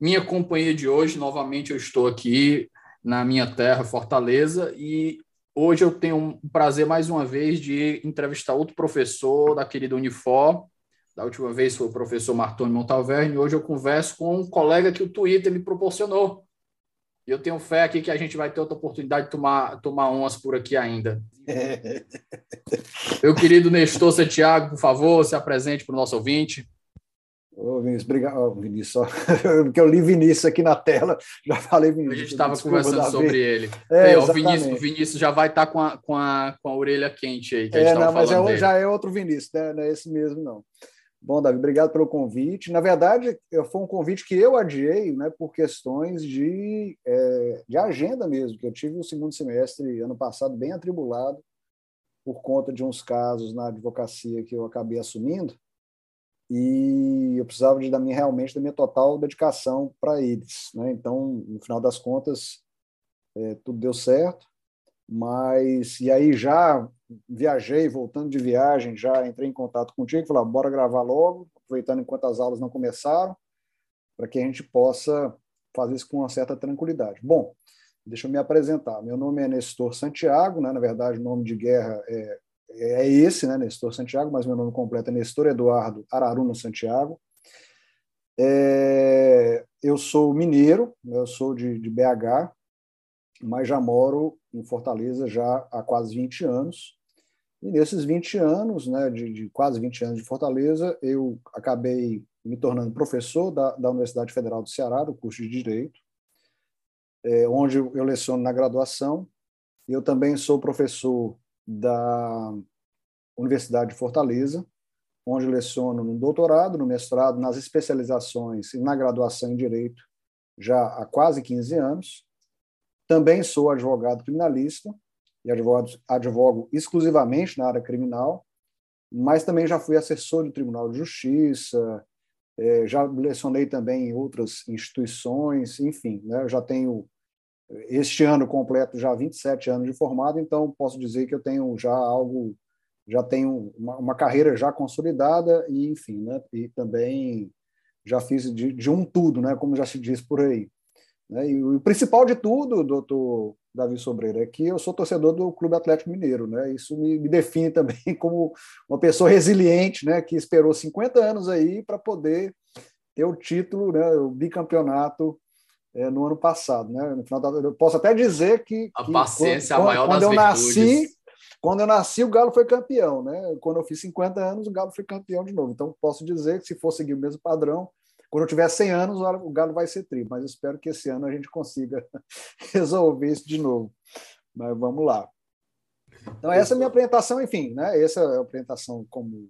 Minha companhia de hoje, novamente eu estou aqui na minha terra, Fortaleza, e hoje eu tenho o prazer mais uma vez de entrevistar outro professor da querida Unifor. Da última vez foi o professor Martoni Montalverne, hoje eu converso com um colega que o Twitter me proporcionou. E eu tenho fé aqui que a gente vai ter outra oportunidade de tomar, tomar umas por aqui ainda. Meu querido Nestor Santiago, por favor, se apresente para o nosso ouvinte. Ô, Vinícius, obrigado. Oh, Vinícius, porque eu li Vinícius aqui na tela, já falei Vinícius. A gente estava conversando Davi. sobre ele. É, o, Vinícius, o Vinícius já vai estar tá com, a, com, a, com a orelha quente aí. é, não, mas é, já é outro Vinícius, né? não é esse mesmo, não. Bom, Davi, obrigado pelo convite. Na verdade, foi um convite que eu adiei né, por questões de, é, de agenda mesmo, que eu tive o segundo semestre ano passado bem atribulado por conta de uns casos na advocacia que eu acabei assumindo e eu precisava de, da minha realmente da minha total dedicação para eles, né? Então, no final das contas, é, tudo deu certo, mas e aí já viajei, voltando de viagem, já entrei em contato contigo, falei, bora gravar logo, aproveitando enquanto as aulas não começaram, para que a gente possa fazer isso com uma certa tranquilidade. Bom, deixa eu me apresentar. Meu nome é Nestor Santiago, né? na verdade, o nome de guerra é é esse, né, Nestor Santiago, mas meu nome completo é Nestor Eduardo Araruna Santiago. É, eu sou mineiro, eu sou de, de, BH, mas já moro em Fortaleza já há quase 20 anos. E nesses 20 anos, né, de, de quase 20 anos de Fortaleza, eu acabei me tornando professor da, da Universidade Federal do Ceará, do curso de Direito, é, onde eu leciono na graduação. Eu também sou professor da Universidade de Fortaleza, onde leciono no doutorado, no mestrado, nas especializações e na graduação em Direito já há quase 15 anos. Também sou advogado criminalista e advogo, advogo exclusivamente na área criminal, mas também já fui assessor do Tribunal de Justiça, é, já lecionei também em outras instituições, enfim, né, já tenho este ano completo já 27 anos de formado, então posso dizer que eu tenho já algo, já tenho uma, uma carreira já consolidada e, enfim, né, e também já fiz de, de, um tudo, né, como já se diz por aí. Né, e o principal de tudo, doutor Davi Sobreira, é que eu sou torcedor do Clube Atlético Mineiro, né, isso me, me define também como uma pessoa resiliente, né, que esperou 50 anos aí para poder ter o título, né, o bicampeonato é, no ano passado. Né? No final da, eu posso até dizer que. A paciência quando, é a maior quando das eu virtudes. nasci Quando eu nasci, o Galo foi campeão. Né? Quando eu fiz 50 anos, o Galo foi campeão de novo. Então, posso dizer que se for seguir o mesmo padrão, quando eu tiver 100 anos, o Galo vai ser tri. Mas espero que esse ano a gente consiga resolver isso de novo. Mas vamos lá. Então, essa é a minha apresentação, enfim, né? Essa é a apresentação como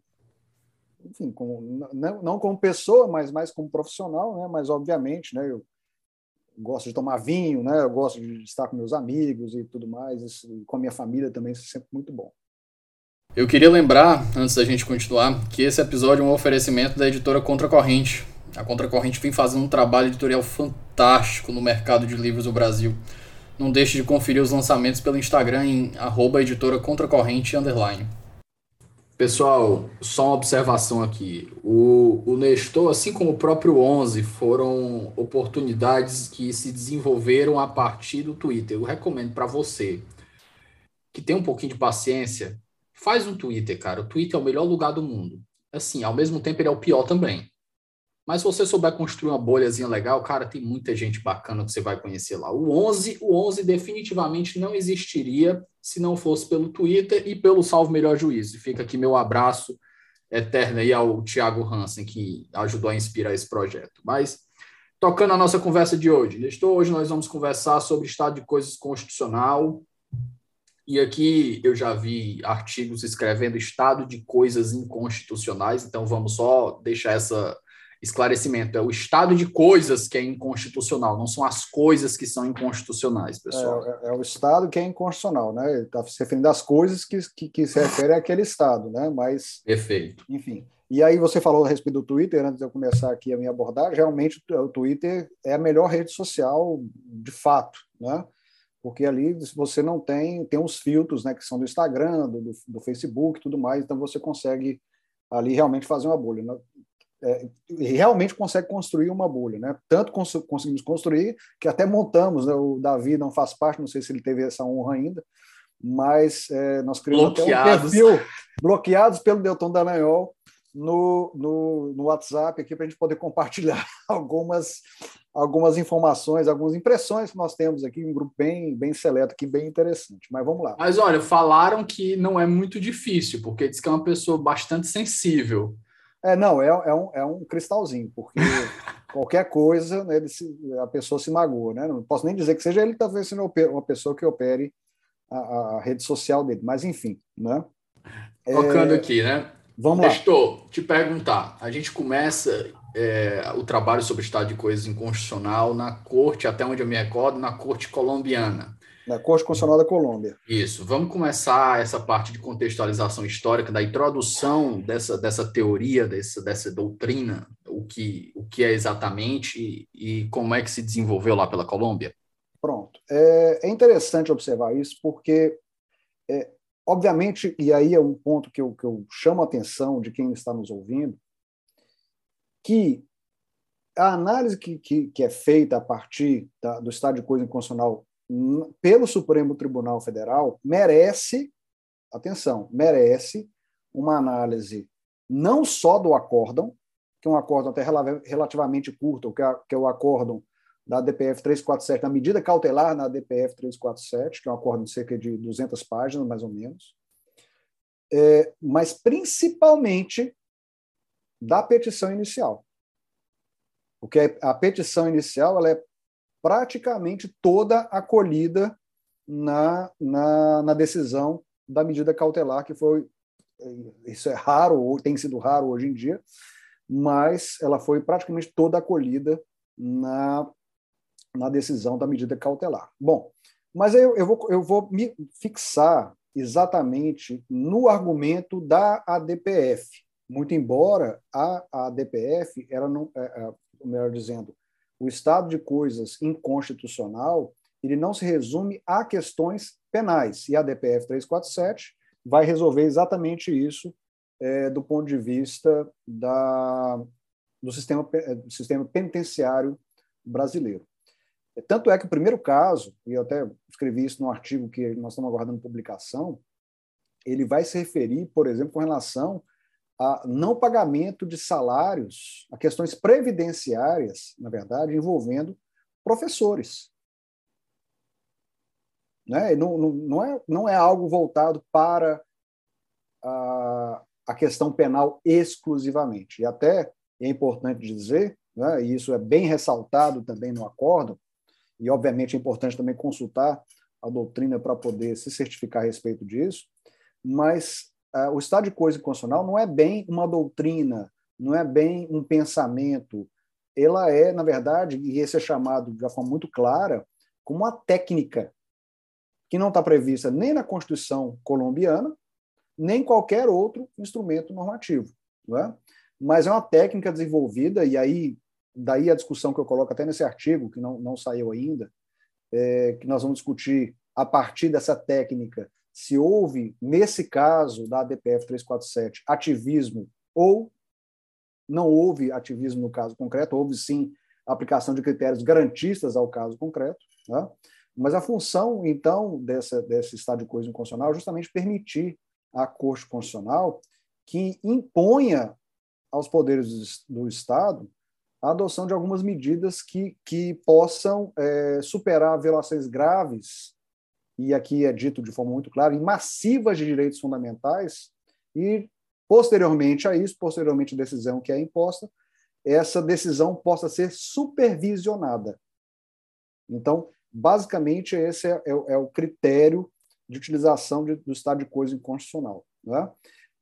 enfim, como, não, não como pessoa, mas mais como profissional, né? Mas obviamente, né? Eu gosto de tomar vinho, né? Eu gosto de estar com meus amigos e tudo mais, isso, com a minha família também, isso é sempre muito bom. Eu queria lembrar, antes da gente continuar, que esse episódio é um oferecimento da editora Contracorrente. A Contracorrente vem fazendo um trabalho editorial fantástico no mercado de livros do Brasil. Não deixe de conferir os lançamentos pelo Instagram em arroba. Pessoal, só uma observação aqui. O, o Nestor, assim como o próprio 11, foram oportunidades que se desenvolveram a partir do Twitter. Eu recomendo para você que tem um pouquinho de paciência, faz um Twitter, cara. O Twitter é o melhor lugar do mundo. Assim, ao mesmo tempo ele é o pior também. Mas se você souber construir uma bolhazinha legal, cara, tem muita gente bacana que você vai conhecer lá. O 11, o 11 definitivamente não existiria se não fosse pelo Twitter e pelo Salvo Melhor Juízo. Fica aqui meu abraço eterno aí ao Thiago Hansen, que ajudou a inspirar esse projeto. Mas, tocando a nossa conversa de hoje. Nestor, hoje nós vamos conversar sobre estado de coisas constitucional. E aqui eu já vi artigos escrevendo estado de coisas inconstitucionais, então vamos só deixar essa esclarecimento. É o estado de coisas que é inconstitucional, não são as coisas que são inconstitucionais, pessoal. É, é, é o estado que é inconstitucional, né? Ele está se referindo às coisas que, que, que, se refere àquele estado, né? Mas. Perfeito. Enfim. E aí você falou a respeito do Twitter, antes de eu começar aqui a minha abordagem, realmente o Twitter é a melhor rede social de fato, né? Porque ali você não tem, tem uns filtros, né, que são do Instagram, do, do Facebook, tudo mais, então você consegue ali realmente fazer uma bolha. É, realmente consegue construir uma bolha, né? Tanto cons conseguimos construir que até montamos, né? O Davi não faz parte, não sei se ele teve essa honra ainda, mas é, nós criamos até um perfil bloqueados pelo Delton Dallagnol no, no, no WhatsApp aqui para a gente poder compartilhar algumas algumas informações, algumas impressões que nós temos aqui, um grupo bem, bem seleto aqui, bem interessante. Mas vamos lá. Mas olha, falaram que não é muito difícil, porque diz que é uma pessoa bastante sensível. É, não, é, é, um, é um cristalzinho, porque qualquer coisa né, ele se, a pessoa se magoa. Né? Não posso nem dizer que seja ele talvez sendo uma pessoa que opere a, a rede social dele, mas enfim. Né? Tocando é, aqui, né? Vamos lá. Estou te perguntar. A gente começa é, o trabalho sobre o estado de coisas inconstitucional na corte, até onde eu me recordo, na corte colombiana na Corte Constitucional da Colômbia. Isso. Vamos começar essa parte de contextualização histórica, da introdução dessa, dessa teoria, dessa, dessa doutrina, o que, o que é exatamente e, e como é que se desenvolveu lá pela Colômbia? Pronto. É, é interessante observar isso, porque, é, obviamente, e aí é um ponto que eu, que eu chamo a atenção de quem está nos ouvindo, que a análise que, que, que é feita a partir da, do estado de coisa inconstitucional pelo Supremo Tribunal Federal merece, atenção, merece uma análise não só do acórdão, que é um acórdão até relativamente curto, que é, que é o acórdão da DPF 347, na medida cautelar na DPF 347, que é um acórdão de cerca de 200 páginas, mais ou menos, é, mas principalmente da petição inicial. Porque a petição inicial ela é praticamente toda acolhida na, na, na decisão da medida cautelar, que foi. Isso é raro, ou tem sido raro hoje em dia, mas ela foi praticamente toda acolhida na, na decisão da medida cautelar. Bom, mas eu, eu, vou, eu vou me fixar exatamente no argumento da ADPF, muito embora a, a ADPF, ela não, é, é, melhor dizendo, o estado de coisas inconstitucional ele não se resume a questões penais, e a DPF 347 vai resolver exatamente isso é, do ponto de vista da, do, sistema, é, sistema penitenciário brasileiro. Tanto é que o primeiro caso, e eu até escrevi isso no artigo que nós estamos aguardando publicação, ele vai se referir, por exemplo, com relação a não pagamento de salários, a questões previdenciárias, na verdade, envolvendo professores. Né? Não, não, não, é, não é algo voltado para a, a questão penal exclusivamente. E até é importante dizer, né, e isso é bem ressaltado também no acordo, e obviamente é importante também consultar a doutrina para poder se certificar a respeito disso, mas uh, o estado de coisa constitucional não é bem uma doutrina, não é bem um pensamento. Ela é, na verdade, e esse é chamado de uma forma muito clara, como uma técnica que não está prevista nem na Constituição colombiana, nem qualquer outro instrumento normativo. Não é? Mas é uma técnica desenvolvida, e aí daí a discussão que eu coloco até nesse artigo, que não, não saiu ainda, é, que nós vamos discutir a partir dessa técnica se houve, nesse caso da ADPF 347, ativismo ou não houve ativismo no caso concreto, houve sim aplicação de critérios garantistas ao caso concreto, né? mas a função, então, dessa, desse estado de coisa inconstitucional é justamente permitir à Corte Constitucional que imponha aos poderes do Estado a adoção de algumas medidas que, que possam é, superar violações graves e aqui é dito de forma muito clara, em massivas de direitos fundamentais, e posteriormente a isso, posteriormente à decisão que é imposta, essa decisão possa ser supervisionada. Então, basicamente, esse é, é, é o critério de utilização de, do estado de coisa inconstitucional. Né?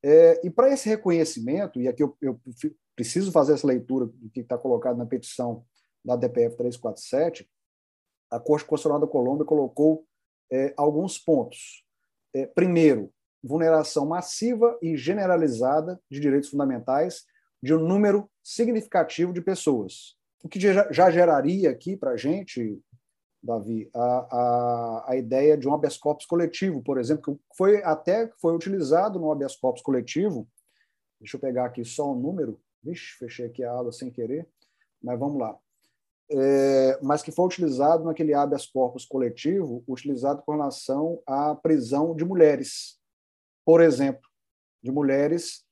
É, e para esse reconhecimento, e aqui eu, eu, preciso fazer essa leitura do que está colocado na petição da DPF 347, a Corte Constitucional da Colômbia colocou é, alguns pontos. É, primeiro, vulneração massiva e generalizada de direitos fundamentais de um número significativo de pessoas, o que já, geraria aqui para a gente, Davi, a, a, a ideia de um habeas corpus coletivo, por exemplo, que foi até foi utilizado no habeas corpus coletivo. Deixa eu pegar aqui só um número. Vixe, fechei aqui a aula sem querer, mas vamos lá. É, mas que foi utilizado naquele habeas corpus coletivo, utilizado com relação à prisão de mulheres, por exemplo, de mulheres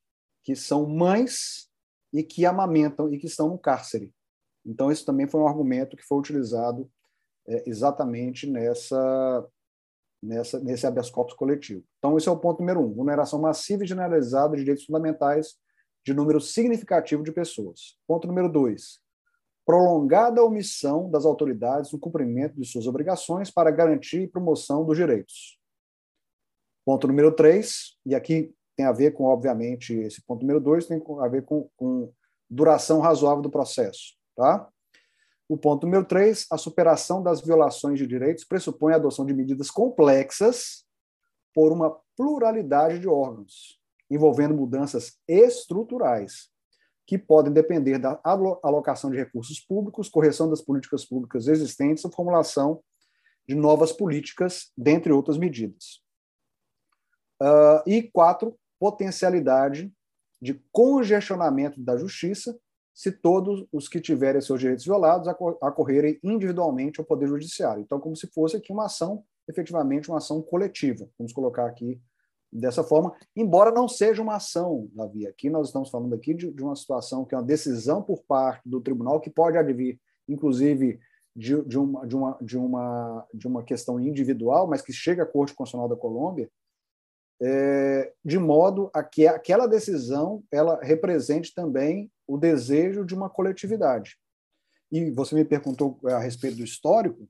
que são mães e que amamentam e que estão no cárcere. Então, isso também foi um argumento que foi utilizado é, exatamente nessa, nessa, nesse habeas corpus coletivo. Então, esse é o ponto número um: vulneração massiva e generalizada de direitos fundamentais de número significativo de pessoas. Ponto número dois: prolongada omissão das autoridades no cumprimento de suas obrigações para garantir promoção dos direitos. Ponto número três, e aqui tem a ver com, obviamente, esse ponto número dois, tem a ver com, com duração razoável do processo. Tá? O ponto número três, a superação das violações de direitos pressupõe a adoção de medidas complexas por uma pluralidade de órgãos, envolvendo mudanças estruturais, que podem depender da alocação de recursos públicos, correção das políticas públicas existentes ou formulação de novas políticas, dentre outras medidas. Uh, e quatro, potencialidade de congestionamento da justiça, se todos os que tiverem seus direitos violados acorrerem individualmente ao Poder Judiciário. Então, como se fosse aqui uma ação, efetivamente uma ação coletiva. Vamos colocar aqui dessa forma, embora não seja uma ação, Davi. Aqui nós estamos falando aqui de, de uma situação que é uma decisão por parte do tribunal que pode advir, inclusive, de, de, uma, de, uma, de, uma, de uma questão individual, mas que chega à Corte Constitucional da Colômbia, é, de modo a que aquela decisão ela represente também o desejo de uma coletividade. E você me perguntou a respeito do histórico,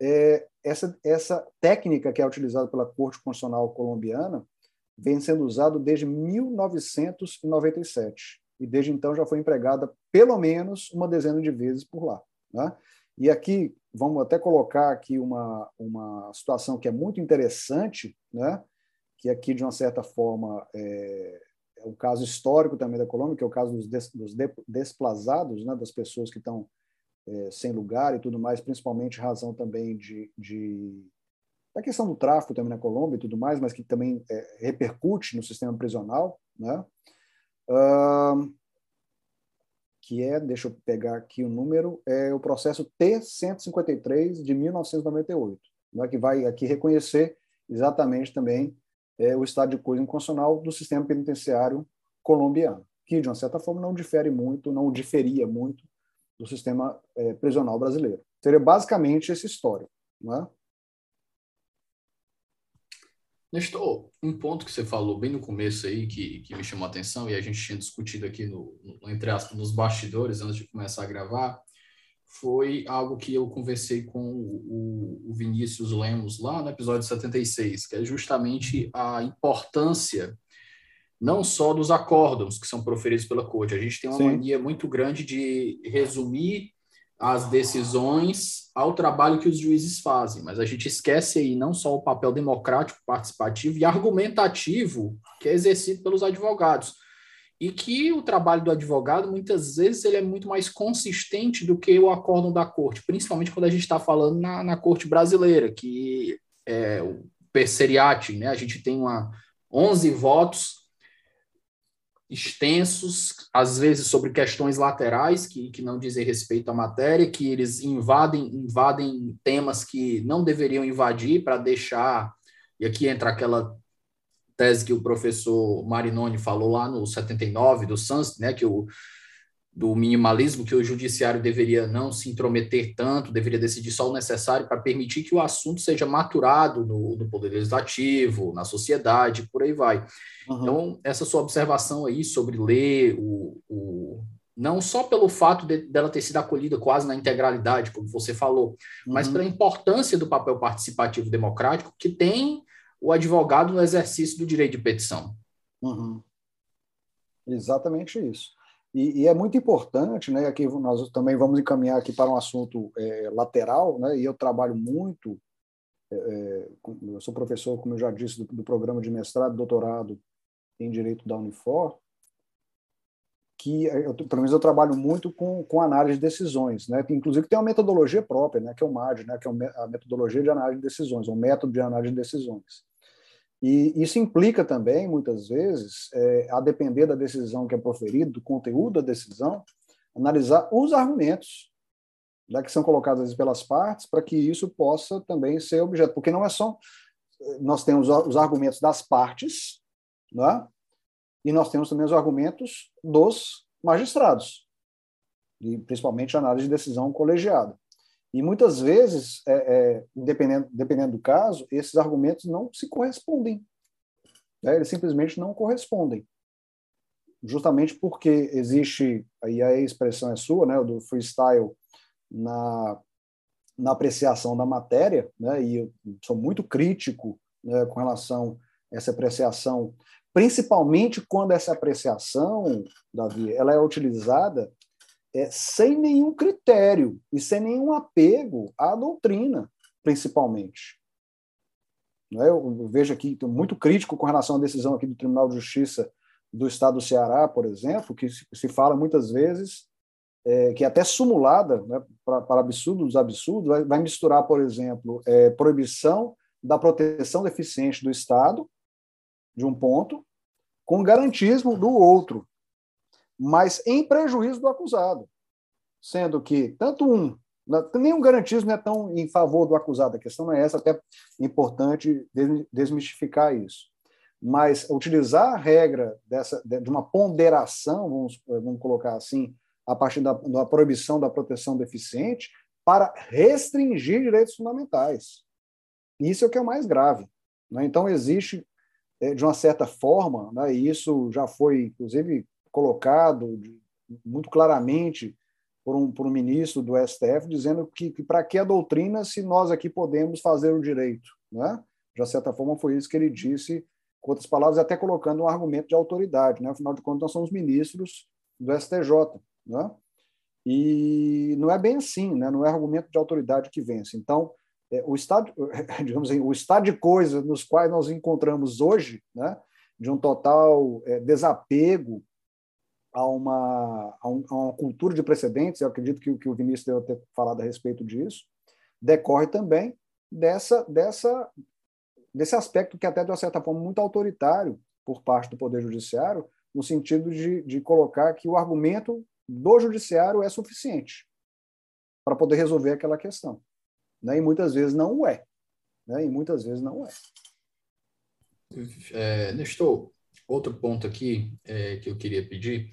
é, essa, essa técnica que é utilizada pela Corte Constitucional colombiana vem sendo usada desde 1997 e desde então já foi empregada pelo menos uma dezena de vezes por lá. Né? E aqui vamos até colocar aqui uma, uma situação que é muito interessante, né? que aqui, de uma certa forma, é, é um caso histórico também da Colômbia, que é o caso dos, des, dos de, desplazados, né, das pessoas que estão é, sem lugar e tudo mais, principalmente razão também de, de da questão do tráfico também na Colômbia e tudo mais, mas que também é, repercute no sistema prisional, né? Uh, que é, deixa eu pegar aqui o número, é o processo T-153 de 1998, né, que vai aqui reconhecer exatamente também é, o estado de coisa inconstitucional do sistema penitenciário colombiano, que, de uma certa forma, não difere muito, não diferia muito do sistema é, prisional brasileiro. Seria basicamente esse histórico. Não é? Nestor, um ponto que você falou bem no começo aí, que, que me chamou a atenção, e a gente tinha discutido aqui, no, no, entre aspas, nos bastidores, antes de começar a gravar, foi algo que eu conversei com o, o Vinícius Lemos lá no episódio 76, que é justamente a importância não só dos acórdãos que são proferidos pela corte. A gente tem uma Sim. mania muito grande de resumir as decisões ao trabalho que os juízes fazem, mas a gente esquece aí não só o papel democrático, participativo e argumentativo que é exercido pelos advogados e que o trabalho do advogado muitas vezes ele é muito mais consistente do que o acórdão da corte, principalmente quando a gente está falando na, na corte brasileira, que é o perseriate, né? A gente tem uma 11 votos extensos, às vezes sobre questões laterais que, que não dizem respeito à matéria, que eles invadem invadem temas que não deveriam invadir para deixar e aqui entra aquela tese que o professor Marinoni falou lá no 79 do SANS, né, que o do minimalismo, que o judiciário deveria não se intrometer tanto, deveria decidir só o necessário para permitir que o assunto seja maturado no, no poder legislativo, na sociedade, por aí vai. Uhum. Então, essa sua observação aí sobre ler o, o não só pelo fato de, dela ter sido acolhida quase na integralidade, como você falou, uhum. mas pela importância do papel participativo democrático que tem o advogado no exercício do direito de petição. Uhum. Exatamente isso. E, e, é muito importante, né? Aqui nós também vamos encaminhar aqui para um assunto é, lateral, né? E eu trabalho muito, é, é eu sou professor, como eu já disse, do, do programa de mestrado, doutorado em direito da Unifor, que eu, pelo menos eu trabalho muito com, com análise de decisões, né? Inclusive tem uma metodologia própria, né? Que é o MAD, né? Que é a metodologia de análise de decisões, um método de análise de decisões. E isso implica também, muitas vezes, é, a depender da decisão que é proferida, do conteúdo da decisão, analisar os argumentos né, que são colocados pelas partes para que isso possa também ser objeto, porque não é só nós temos os argumentos das partes, né? e nós temos também os argumentos dos magistrados, e principalmente a análise de decisão colegiada. E muitas vezes, é, é, dependendo, dependendo do caso, esses argumentos não se correspondem. Né? Eles simplesmente não correspondem. Justamente porque existe, aí a expressão é sua, né, do freestyle na, na apreciação da matéria, né, e eu sou muito crítico né, com relação a essa apreciação principalmente quando essa apreciação, Davi, ela é utilizada é, sem nenhum critério e sem nenhum apego à doutrina, principalmente. Não é? Eu vejo aqui, estou muito crítico com relação à decisão aqui do Tribunal de Justiça do Estado do Ceará, por exemplo, que se fala muitas vezes é, que é até simulada né, para, absurdos dos absurdos, vai, vai, misturar, por exemplo, é, proibição da proteção deficiente do Estado, de um ponto, com garantismo do outro, mas em prejuízo do acusado. Sendo que tanto um, nenhum garantismo é tão em favor do acusado, a questão não é essa, até é importante desmistificar isso. Mas utilizar a regra dessa, de uma ponderação, vamos, vamos colocar assim, a partir da, da proibição da proteção deficiente, para restringir direitos fundamentais. Isso é o que é o mais grave. Né? Então, existe é, de uma certa forma, né, e isso já foi, inclusive, colocado muito claramente por um, por um ministro do STF, dizendo que, que para que a doutrina se nós aqui podemos fazer o direito? Né? De certa forma, foi isso que ele disse, com outras palavras, até colocando um argumento de autoridade. Né? Afinal de contas, nós somos ministros do STJ. Né? E não é bem assim, né? não é argumento de autoridade que vence. Então, é, o estado, digamos assim, o estado de coisas nos quais nós encontramos hoje, né, de um total é, desapego a uma, a, um, a, uma cultura de precedentes, eu acredito que, que o Vinícius deve ter falado a respeito disso, decorre também dessa, dessa, desse aspecto que até de uma certa forma muito autoritário por parte do Poder Judiciário, no sentido de, de colocar que o argumento do Judiciário é suficiente para poder resolver aquela questão né? e muitas vezes não é. Né? E muitas vezes não é. é Nestor, outro ponto aqui é, que eu queria pedir,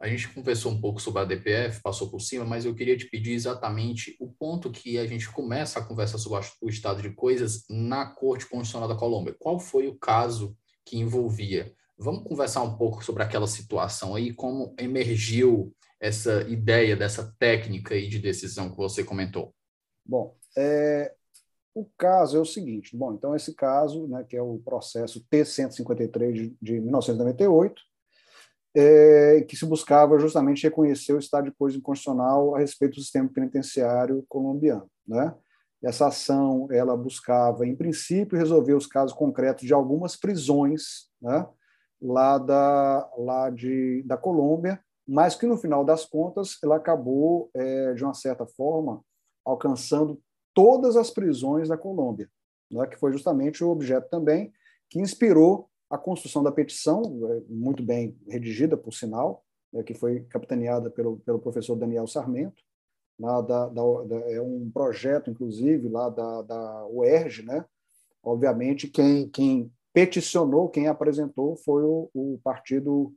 a gente conversou um pouco sobre a DPF, passou por cima, mas eu queria te pedir exatamente o ponto que a gente começa a conversa sobre o estado de coisas na Corte Constitucional da Colômbia. Qual foi o caso que envolvia? Vamos conversar um pouco sobre aquela situação aí, como emergiu essa ideia dessa técnica aí de decisão que você comentou. Bom, é, o caso é o seguinte: bom, então esse caso, né, que é o processo T-153 de, de 1998, é, que se buscava justamente reconhecer o estado de coisa inconstitucional a respeito do sistema penitenciário colombiano. Né? Essa ação ela buscava, em princípio, resolver os casos concretos de algumas prisões né, lá, da, lá de, da Colômbia, mas que, no final das contas, ela acabou, é, de uma certa forma, alcançando todas as prisões da Colômbia, né, que foi justamente o objeto também que inspirou a construção da petição, é, muito bem redigida, por sinal, né, que foi capitaneada pelo, pelo professor Daniel Sarmento, da, da, da, é um projeto, inclusive, lá da, da UERJ, né? Obviamente, quem, quem peticionou, quem apresentou foi o, o partido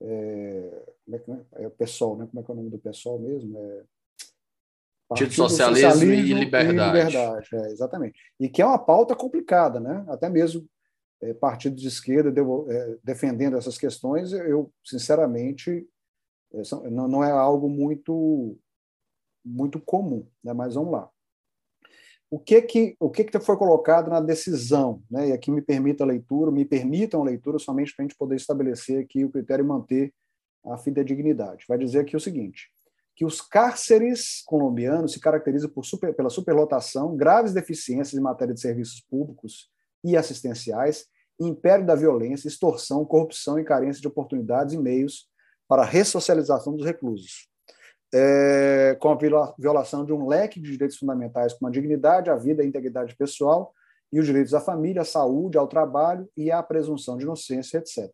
é, como é que é? é o PSOL, né? Como é que é o nome do PSOL mesmo? É, Partido Socialismo, Socialismo e Liberdade. E liberdade é, exatamente. E que é uma pauta complicada, né? Até mesmo é, partidos de esquerda é, defendendo essas questões, eu, sinceramente, é, não é algo muito muito comum, né? mas vamos lá. O que que o que que foi colocado na decisão, né? E aqui me permita a leitura, me permitam a leitura somente para a gente poder estabelecer aqui o critério e manter a fidedignidade. Vai dizer aqui o seguinte: que os cárceres colombianos se caracterizam super, pela superlotação, graves deficiências em matéria de serviços públicos e assistenciais, império da violência, extorsão, corrupção e carência de oportunidades e meios para a ressocialização dos reclusos é, com a violação de um leque de direitos fundamentais como a dignidade, a vida, a integridade pessoal e os direitos à família, à saúde, ao trabalho e à presunção de inocência, etc.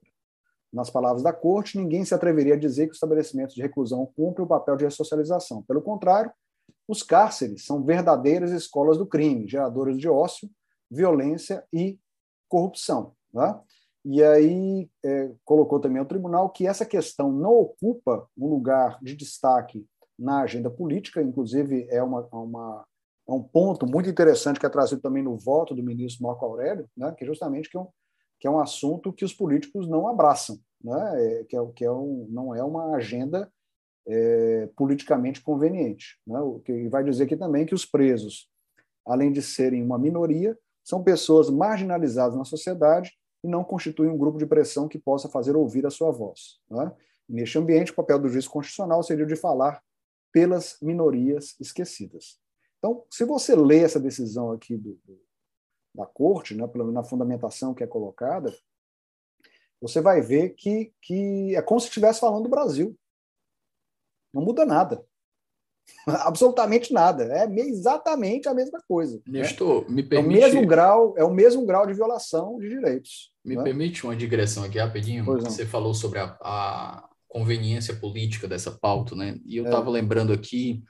Nas palavras da Corte, ninguém se atreveria a dizer que os estabelecimentos de reclusão cumprem o papel de ressocialização. Pelo contrário, os cárceres são verdadeiras escolas do crime, geradoras de ócio, violência e corrupção. Né? E aí é, colocou também ao tribunal que essa questão não ocupa um lugar de destaque na agenda política, inclusive é, uma, uma, é um ponto muito interessante que é trazido também no voto do ministro Marco Aurélio, né, que é justamente que é, um, que é um assunto que os políticos não abraçam, né, é, que, é, que é um, não é uma agenda é, politicamente conveniente. Né, o que vai dizer aqui também que os presos, além de serem uma minoria, são pessoas marginalizadas na sociedade e não constitui um grupo de pressão que possa fazer ouvir a sua voz. Né? Neste ambiente, o papel do juiz constitucional seria o de falar pelas minorias esquecidas. Então, se você lê essa decisão aqui do, do, da corte, né, na fundamentação que é colocada, você vai ver que, que é como se estivesse falando do Brasil. Não muda nada. Absolutamente nada. É exatamente a mesma coisa. Né? Nestor, né? me permite... É o mesmo grau, é o mesmo grau de violação de direitos. Me né? permite uma digressão aqui rapidinho. Você falou sobre a, a, conveniência política dessa pauta, né? E eu estava é. lembrando aqui,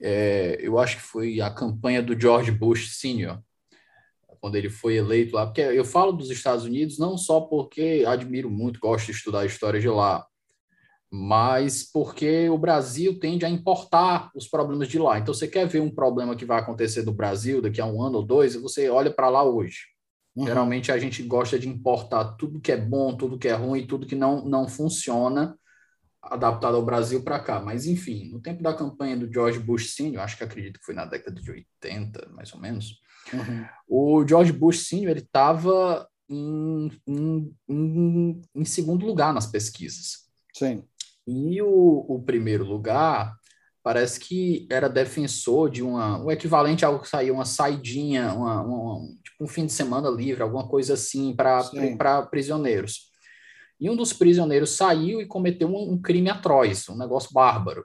é, eu acho que foi a campanha do George Bush Sr., quando ele foi eleito lá, porque eu falo dos Estados Unidos não só porque admiro muito, gosto de estudar a história de lá, mas porque o Brasil tende a importar os problemas de lá. Então, você quer ver um problema que vai acontecer no Brasil daqui a um ano ou dois, você olha para lá hoje. Uhum. Geralmente a gente gosta de importar tudo que é bom, tudo que é ruim, tudo que não, não funciona, adaptado ao Brasil para cá. Mas, enfim, no tempo da campanha do George Bush Sr., acho que acredito que foi na década de 80, mais ou menos, uhum. o George Bush Sr. ele estava em, em, em, em segundo lugar nas pesquisas. Sim. E o, o primeiro lugar parece que era defensor de uma, o equivalente a algo que saiu, uma saidinha, uma, uma, tipo um fim de semana livre, alguma coisa assim para prisioneiros. E um dos prisioneiros saiu e cometeu um, um, crime atroz, um negócio bárbaro.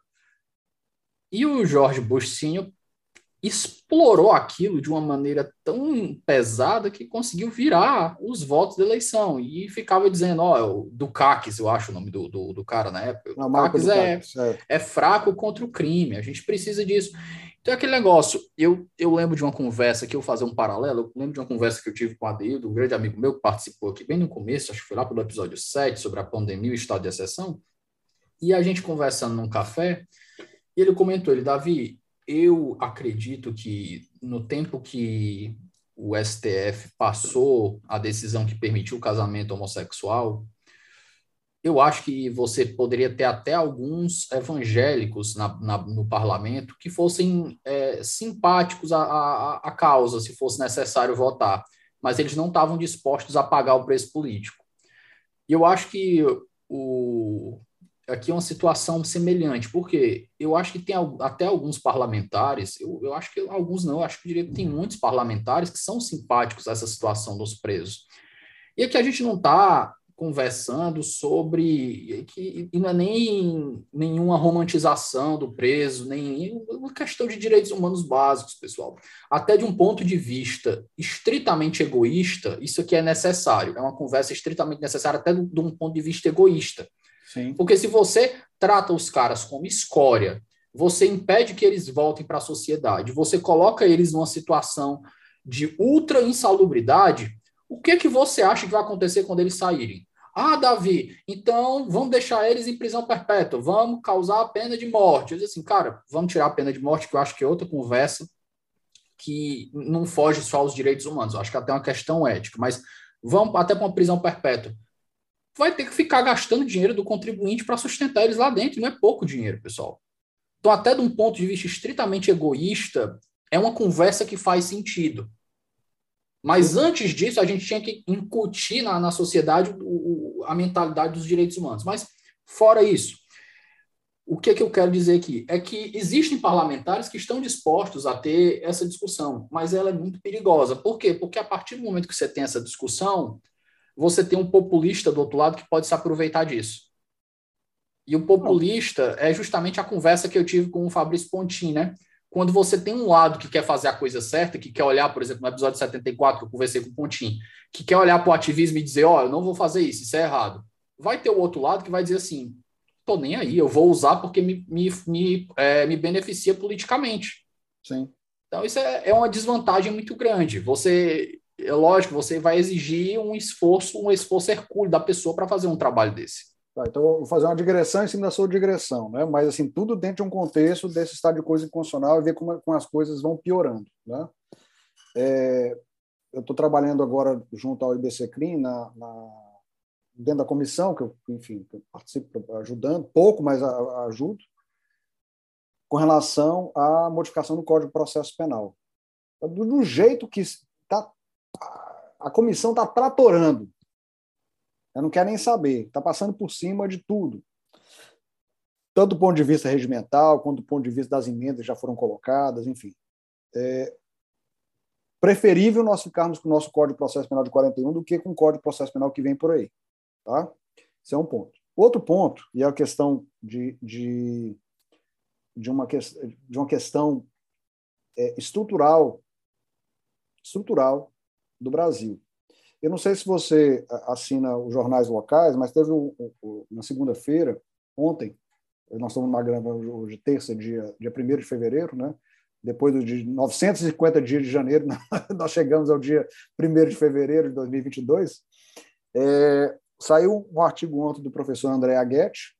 E o George Bush Sr explorou aquilo de uma maneira tão pesada que conseguiu virar os votos da eleição. E ficava dizendo, ó, oh, do Caques, eu acho o nome do, do, do cara na época, o Caques é, é, é fraco contra o crime, a gente precisa disso. Então, é aquele negócio, eu, eu lembro de uma conversa que eu fazer um paralelo, eu lembro de uma conversa que eu tive com o Adeildo, um grande amigo meu que participou aqui bem no começo, acho que foi lá pelo episódio 7, sobre a pandemia e o estado de exceção, e a gente conversando num café, e ele comentou, ele, Davi, eu acredito que no tempo que o STF passou a decisão que permitiu o casamento homossexual, eu acho que você poderia ter até alguns evangélicos na, na, no parlamento que fossem é, simpáticos à, à, à, causa, se fosse necessário votar, mas eles não estavam dispostos a pagar o preço político. E eu acho que o, aqui é uma situação semelhante, porque eu acho que tem até alguns parlamentares, eu, eu acho que alguns não, eu acho que eu tem muitos parlamentares que são simpáticos a essa situação dos presos. E aqui a gente não está conversando sobre que e não é nem nenhuma romantização do preso, nem uma questão de direitos humanos básicos, pessoal. Até de um ponto de vista estritamente egoísta, isso aqui é necessário. É uma conversa estritamente necessária, até de um ponto de vista egoísta. Porque se você trata os caras como escória, você impede que eles voltem para a sociedade, você coloca eles numa situação de ultra insalubridade, o que que você acha que vai acontecer quando eles saírem? Ah, Davi, então vamos deixar eles em prisão perpétua, vamos causar a pena de morte. Eu disse assim, cara, vamos tirar a pena de morte, que eu acho que é outra conversa que não foge só aos direitos humanos, eu acho que até uma questão ética, mas vamos até para uma prisão perpétua vai ter que ficar gastando dinheiro do contribuinte para sustentar eles lá dentro. Não é pouco dinheiro, pessoal. Então, até de um ponto de vista estritamente egoísta, é uma conversa que faz sentido. Mas antes disso, a gente tinha que incutir na, na sociedade o, o, a mentalidade dos direitos humanos. Mas, fora isso, o que, é que eu quero dizer aqui? É que existem parlamentares que estão dispostos a ter essa discussão, mas ela é muito perigosa. Por quê? Porque a partir do momento que você tem essa discussão, você tem um populista do outro lado que pode se aproveitar disso. E o populista é justamente a conversa que eu tive com o Fabrício Pontin, né? Quando você tem um lado que quer fazer a coisa certa, que quer olhar, por exemplo, no episódio 74, eu conversei com o Pontin, que quer olhar para o ativismo e dizer, ó, oh, eu não vou fazer isso, isso é errado. Vai ter o outro lado que vai dizer assim, tô nem aí, eu vou usar porque me, me, me, é, me beneficia politicamente. Sim. Então, isso é, é uma desvantagem muito grande. Você, é lógico, você vai exigir um esforço, um esforço hercúleo da pessoa para fazer um trabalho desse. Tá, então, vou fazer uma digressão em cima da sua digressão, né? mas assim, tudo dentro de um contexto desse estado de coisa inconstitucional e ver como, como as coisas vão piorando. Né? É, eu estou trabalhando agora junto ao IBC CRIM na, na, dentro da comissão, que eu, enfim, que eu participo ajudando, pouco, mas ajudo, com relação à modificação do Código de Processo Penal. Do, do jeito que tá, a comissão está tratorando eu não quero nem saber. Está passando por cima de tudo. Tanto do ponto de vista regimental, quanto do ponto de vista das emendas que já foram colocadas, enfim. É preferível nós ficarmos com o nosso Código de Processo Penal de 41 do que com o Código de Processo Penal que vem por aí. Tá? Esse é um ponto. Outro ponto, e é a questão de, de, de, uma, de uma questão é, estrutural, estrutural do Brasil. Eu não sei se você assina os jornais locais, mas teve na segunda-feira, ontem, nós estamos numa grama hoje, terça, dia, dia 1 de fevereiro, né? depois de 950 dias de janeiro, nós chegamos ao dia 1 de fevereiro de 2022. É, saiu um artigo ontem do professor André Aguete,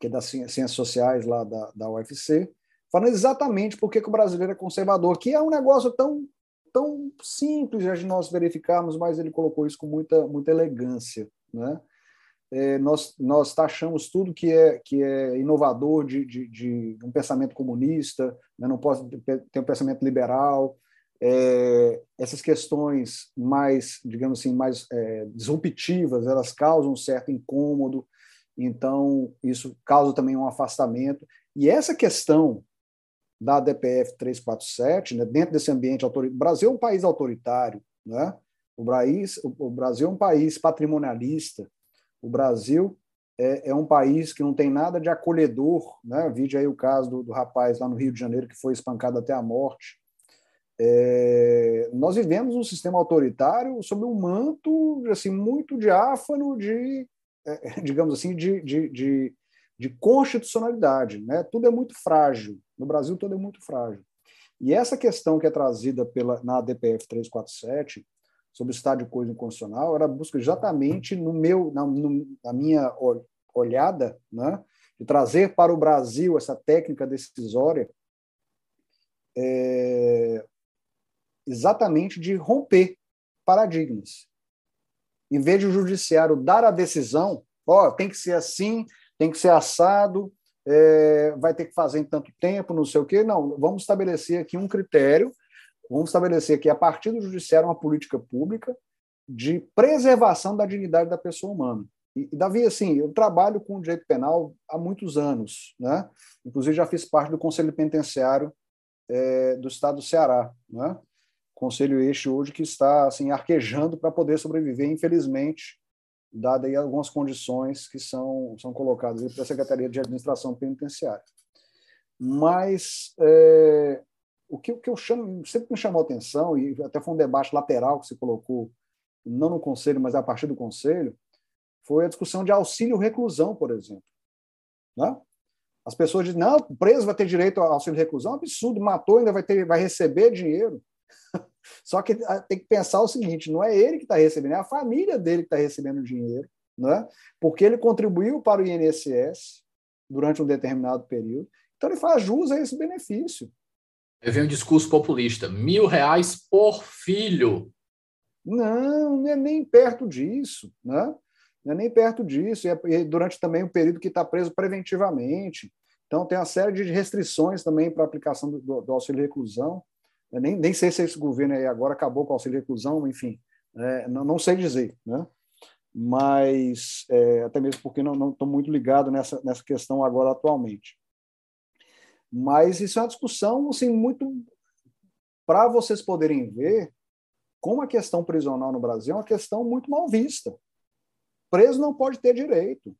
que é das Ciências Sociais lá da, da UFC, falando exatamente por que o brasileiro é conservador, que é um negócio tão tão simples de nós verificarmos, mas ele colocou isso com muita, muita elegância. Né? É, nós, nós taxamos tudo que é, que é inovador de, de, de um pensamento comunista, né? não pode ter um pensamento liberal, é, essas questões mais, digamos assim, mais é, disruptivas, elas causam um certo incômodo, então isso causa também um afastamento. E essa questão da DPF 347, né, dentro desse ambiente autoritário. O Brasil é um país autoritário, né? o, Brasil, o Brasil é um país patrimonialista, o Brasil é, é, um país que não tem nada de acolhedor. Né? Vide aí o caso do, do rapaz lá no Rio de Janeiro que foi espancado até a morte. É, nós vivemos um sistema autoritário sob um manto assim muito diáfano de, é, digamos assim, de, de, de, de constitucionalidade. Né? Tudo é muito frágil. No Brasil, tudo é muito frágil. E essa questão que é trazida pela, na DPF 347, sobre o estado de coisa inconstitucional, ela busca exatamente no meu, na, no, na minha olhada, né, de trazer para o Brasil essa técnica decisória, é, exatamente de romper paradigmas. Em vez de o judiciário dar a decisão, ó, tem que ser assim, tem que ser assado, é, vai ter que fazer em tanto tempo, não sei o quê. Não, vamos estabelecer aqui um critério, vamos estabelecer aqui, a partir do judiciário, uma política pública de preservação da dignidade da pessoa humana. E, Davi, assim, eu trabalho com direito penal há muitos anos, né? Inclusive já fiz parte do Conselho Penitenciário é, do Estado do Ceará, né? Conselho este hoje que está assim arquejando para poder sobreviver, infelizmente, dada aí algumas condições que são, são colocadas pela Secretaria de Administração Penitenciária. Mas é, o, que, o que eu chamo, sempre me chamou atenção, e até foi um debate lateral que se colocou, não no Conselho, mas a partir do Conselho, foi a discussão de auxílio-reclusão, por exemplo. Né? As pessoas dizem, não, o preso vai ter direito ao auxílio-reclusão, é absurdo, matou, ainda vai, ter, vai receber dinheiro. Só que ah, tem que pensar o seguinte: não é ele que está recebendo, é a família dele que está recebendo dinheiro, não é? porque ele contribuiu para o INSS durante um determinado período. Então ele faz jus a esse benefício. Eu vi um discurso populista: mil reais por filho. Não, não é nem perto disso. Né? Não é nem perto disso, e durante também o período que está preso preventivamente. Então, tem uma série de restrições também para a aplicação do, do, do auxílio reclusão. Nem, nem sei se esse governo aí agora acabou com o auxílio reclusão, enfim, é, não, não, sei dizer, né? mas é, até mesmo porque não estou muito ligado nessa, nessa questão agora atualmente. Mas isso é uma discussão assim, muito para vocês poderem ver como a questão prisional no Brasil é uma questão muito mal vista. Preso não pode ter direito.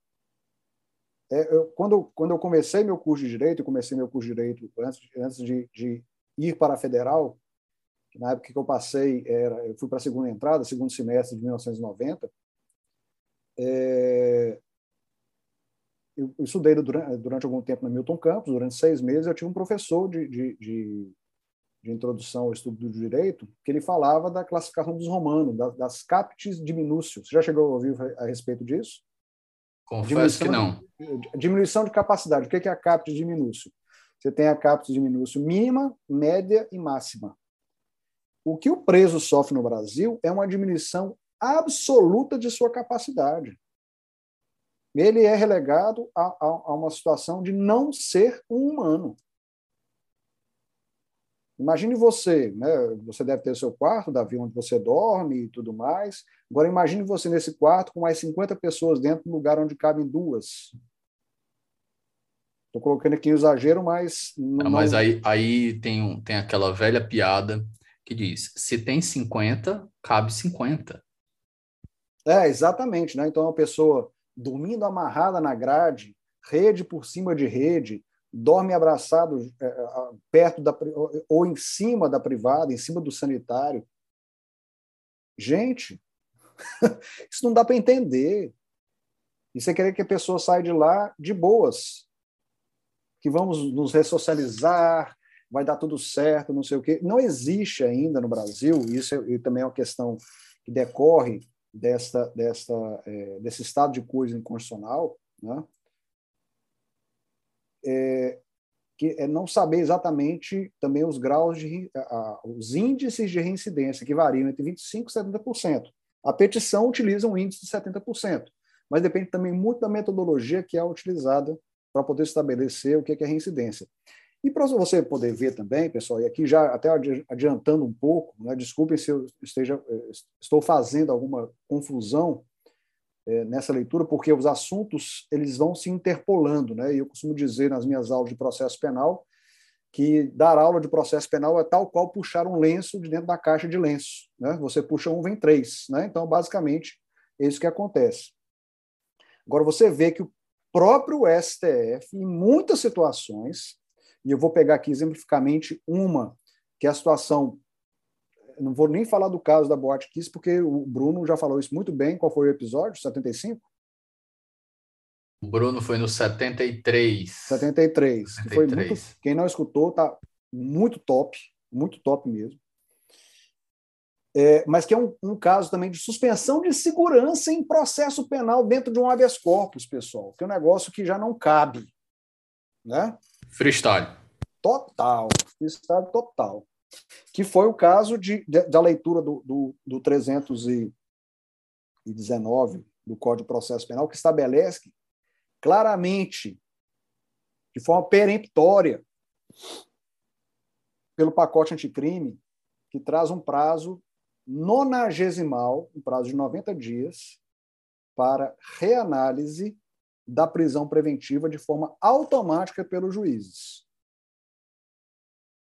É, eu, quando, quando eu comecei meu curso de Direito, comecei meu curso de Direito antes, antes de, de ir para a Federal, na época que eu passei, era, eu fui para a segunda entrada, segundo semestre de 1990, é, eu, eu estudei durante, durante, algum tempo na Milton Campos, durante seis meses, eu tive um professor de, de, de, de introdução ao estudo do direito, que ele falava da classificação dos romanos, das, das captes diminúcios. Você já chegou a ouvir a respeito disso? Confesso que não. De, diminuição de capacidade. O que é a capte diminúcio? Você tem a capte diminúcio mínima, média e máxima. O que o preso sofre no Brasil é uma diminuição absoluta de sua capacidade. Ele é relegado a, a, a uma situação de não ser um humano. Imagine você, né? Você deve ter seu quarto, Davi, onde você dorme e tudo mais. Agora imagine você nesse quarto com mais 50 pessoas dentro do lugar onde cabem duas. Estou colocando aqui um exagero, mas. Não, mas aí, aí tem, tem aquela velha piada que diz: se tem 50, cabe 50. É, exatamente. Né? Então, uma pessoa dormindo amarrada na grade, rede por cima de rede, dorme abraçado é, é perto da ou em cima da privada, em cima do sanitário. Gente, isso não dá para entender. Isso é querer que a pessoa saia de lá de boas, que vamos nos ressocializar, vai dar tudo certo, não sei o quê. Não existe ainda no Brasil, isso é, também é uma questão que decorre desta, desta, é, desse estado de coisa inconstitucional, né? É, que é não saber exatamente também os graus de a, os índices de reincidência que variam entre 25 e 70%. A petição utiliza um índice de 70%, mas depende também muito da metodologia que é utilizada para poder estabelecer o que é reincidência. E para você poder ver também, pessoal, e aqui já até adiantando um pouco, né, desculpem se eu esteja, eh, estou fazendo alguma confusão é, nessa leitura, porque os assuntos eles vão se interpolando. Né? E eu costumo dizer nas minhas aulas de processo penal que dar aula de processo penal é tal qual puxar um lenço de dentro da caixa de lenço. Né? Você puxa um, vem três. Né? Então, basicamente, é isso que acontece. Agora, você vê que o próprio STF, em muitas situações, e eu vou pegar aqui exemplificamente uma, que é a situação. Não vou nem falar do caso da Boate Kiss, porque o Bruno já falou isso muito bem. Qual foi o episódio? 75? O Bruno foi no 73. 73. 73. Que foi muito, quem não escutou, tá muito top, muito top mesmo. É, mas que é um, um, caso também de suspensão de segurança em processo penal dentro de um habeas corpus, pessoal, que é um negócio que já não cabe. Né? Freestyle. Total, freestyle total. Que foi o caso de, de da leitura do, do, do 319 do Código de Processo Penal, que estabelece claramente, de forma peremptória, pelo pacote anticrime, que traz um prazo nonagesimal, um prazo de 90 dias, para reanálise da prisão preventiva de forma automática pelos juízes.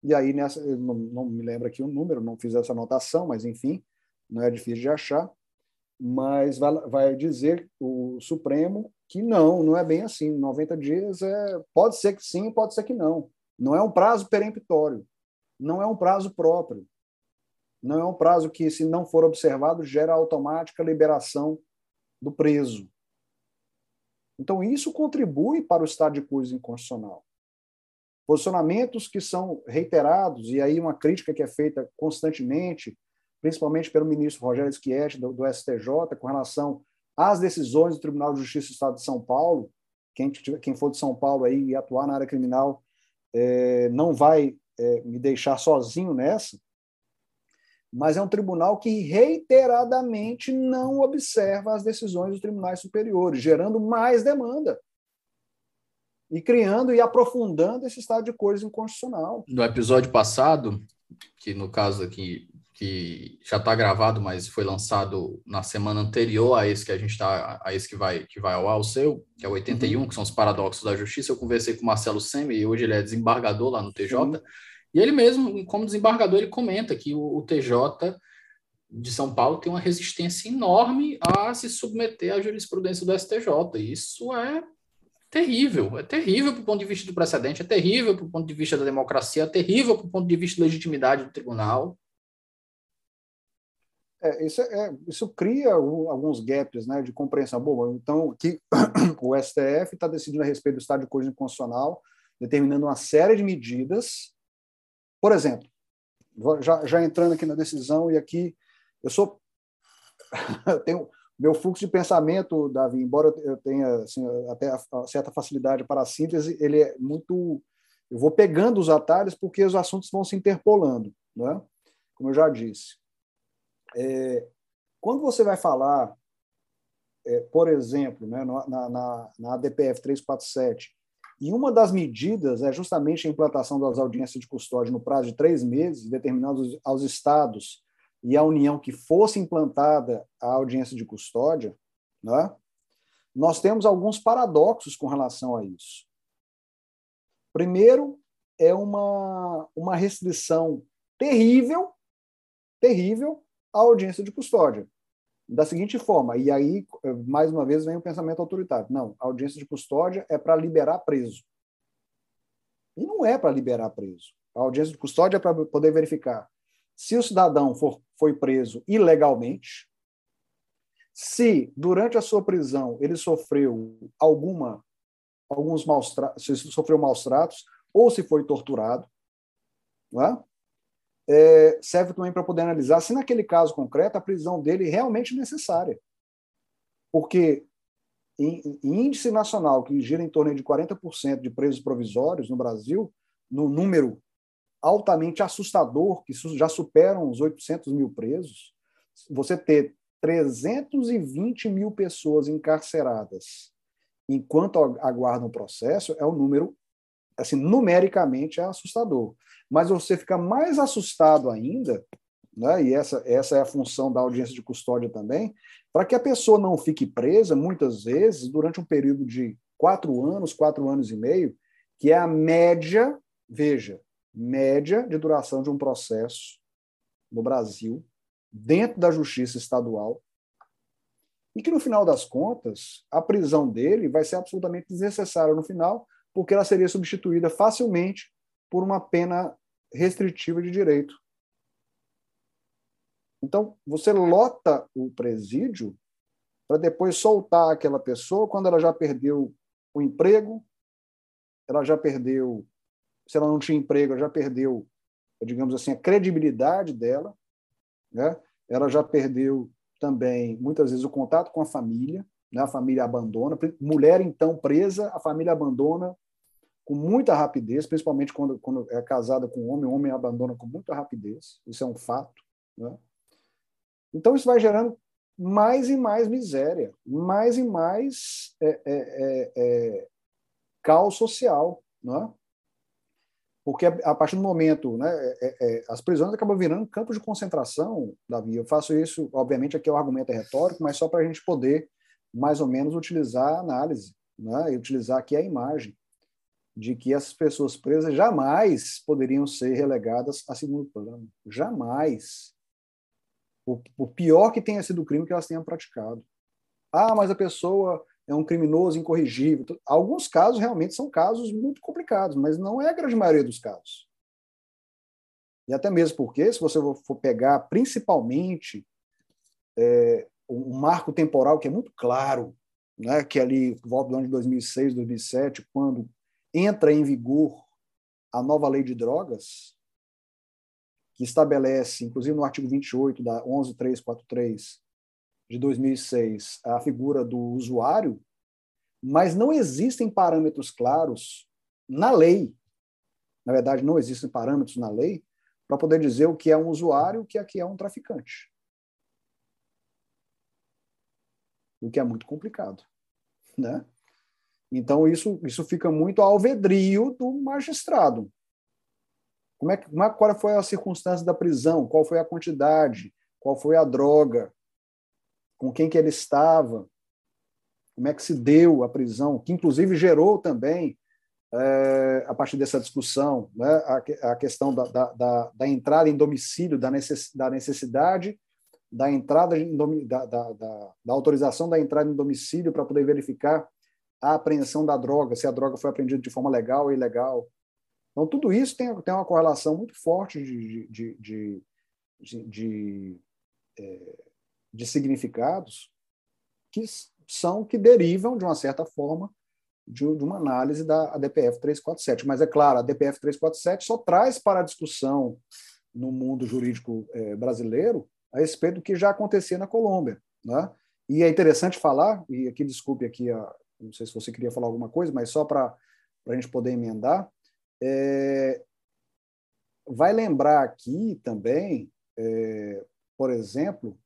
E aí, nessa, não, não me lembro aqui o número, não fiz essa anotação, mas enfim, não é difícil de achar, mas vai, vai dizer o Supremo que não, não é bem assim. 90 dias é, pode ser que sim, pode ser que não. Não é um prazo peremptório, não é um prazo próprio. Não é um prazo que, se não for observado, gera automática liberação do preso. Então, isso contribui para o estado de coisas inconstitucional. Posicionamentos que são reiterados, e aí uma crítica que é feita constantemente, principalmente pelo ministro Rogério Schietti, do, do STJ, com relação às decisões do Tribunal de Justiça do Estado de São Paulo, quem, quem for de São Paulo aí e atuar na área criminal é, não vai é, me deixar sozinho nessa, mas é um tribunal que reiteradamente não observa as decisões dos tribunais superiores, gerando mais demanda e criando e aprofundando esse estado de coisas inconstitucional. No episódio passado, que no caso aqui que já está gravado, mas foi lançado na semana anterior a esse que a gente está, a esse que vai que vai ao ar, o seu, que é o 81, uhum. que são os paradoxos da justiça. Eu conversei com o Marcelo Semi, e hoje ele é desembargador lá no TJ, uhum. E ele mesmo, como desembargador, ele comenta que o, o TJ de São Paulo tem uma resistência enorme a se submeter à jurisprudência do STJ. E isso é terrível. É terrível do ponto de vista do precedente, é terrível do ponto de vista da democracia, é terrível do ponto de vista da legitimidade do tribunal. É, isso, é, é isso cria alguns gaps né, de compreensão. Bom, então, que o STF está decidindo a respeito do estado de coisa constitucional, determinando uma série de medidas. Por exemplo, já, já entrando aqui na decisão, e aqui eu sou. eu tenho meu fluxo de pensamento, Davi, embora eu tenha assim, até certa facilidade para a síntese, ele é muito. Eu vou pegando os atalhos porque os assuntos vão se interpolando, né? como eu já disse. É, quando você vai falar, é, por exemplo, né, na, na, na ADPF 347, e uma das medidas é justamente a implantação das audiências de custódia no prazo de três meses, determinados aos estados e à União que fosse implantada a audiência de custódia, né, nós temos alguns paradoxos com relação a isso. Primeiro, é uma, uma restrição terrível, terrível a audiência de custódia. Da seguinte forma, e aí, mais uma vez, vem o pensamento autoritário. Não, a audiência de custódia é para liberar preso. E não é para liberar preso. A audiência de custódia é para poder verificar se o cidadão for, foi preso ilegalmente, se durante a sua prisão ele sofreu alguma alguns maus se sofreu maus tratos ou se foi torturado, não é? É, serve também para poder analisar se, naquele caso concreto, a prisão dele é realmente necessária. Porque em, em índice nacional, que gira em torno de 40% de presos provisórios no Brasil, no número altamente assustador, que já superam os 800 mil presos, você ter 320 mil pessoas encarceradas enquanto aguardam o processo é um número, assim, numericamente é assustador mas você fica mais assustado ainda, né? e essa, essa é a função da audiência de custódia também, para que a pessoa não fique presa, muitas vezes, durante um período de quatro anos, quatro anos e meio, que é a média, veja, média de duração de um processo no Brasil, dentro da justiça estadual, e que, no final das contas, a prisão dele vai ser absolutamente desnecessária no final, porque ela seria substituída facilmente por uma pena restritiva de direito. Então, você lota o presídio para depois soltar aquela pessoa quando ela já perdeu o emprego, ela já perdeu, se ela não tinha emprego, ela já perdeu, digamos assim, a credibilidade dela, né? ela já perdeu também, muitas vezes, o contato com a família, né? a família abandona, mulher, então, presa, a família abandona com muita rapidez, principalmente quando, quando é casada com um homem, o homem abandona com muita rapidez, isso é um fato. Né? Então, isso vai gerando mais e mais miséria, mais e mais é, é, é, é caos social. Né? Porque a partir do momento, né, é, é, as prisões acabam virando campos de concentração, Davi. Eu faço isso, obviamente, aqui o argumento é retórico, mas só para a gente poder, mais ou menos, utilizar a análise né, e utilizar aqui a imagem de que essas pessoas presas jamais poderiam ser relegadas a segundo plano. Jamais. O, o pior que tenha sido o crime que elas tenham praticado. Ah, mas a pessoa é um criminoso incorrigível. Alguns casos realmente são casos muito complicados, mas não é a grande maioria dos casos. E até mesmo porque, se você for pegar principalmente é, um marco temporal que é muito claro, né, que é ali volta do ano de 2006, 2007, quando entra em vigor a nova lei de drogas, que estabelece, inclusive no artigo 28 da 11343 de 2006, a figura do usuário, mas não existem parâmetros claros na lei. Na verdade, não existem parâmetros na lei para poder dizer o que é um usuário o que é, que é um traficante. O que é muito complicado. Né? Então, isso, isso fica muito ao alvedrio do magistrado. Como é, como é, qual foi a circunstância da prisão? Qual foi a quantidade? Qual foi a droga? Com quem que ele estava? Como é que se deu a prisão? Que, inclusive, gerou também é, a partir dessa discussão, né, a, a questão da, da, da, da, entrada em domicílio, da, necess, da necessidade da entrada em, da, da, da, da autorização da entrada em domicílio para poder verificar a apreensão da droga, se a droga foi apreendida de forma legal ou ilegal. Então, tudo isso tem, tem uma correlação muito forte de, de, de, de, de, é, de significados que são que derivam, de uma certa forma, de, de uma análise da DPF 347. Mas é claro, a DPF 347 só traz para a discussão no mundo jurídico é, brasileiro a respeito do que já acontecia na Colômbia. Né? E é interessante falar, e aqui desculpe aqui, a, não sei se você queria falar alguma coisa, mas só para a gente poder emendar, é, vai lembrar aqui também, é, por exemplo,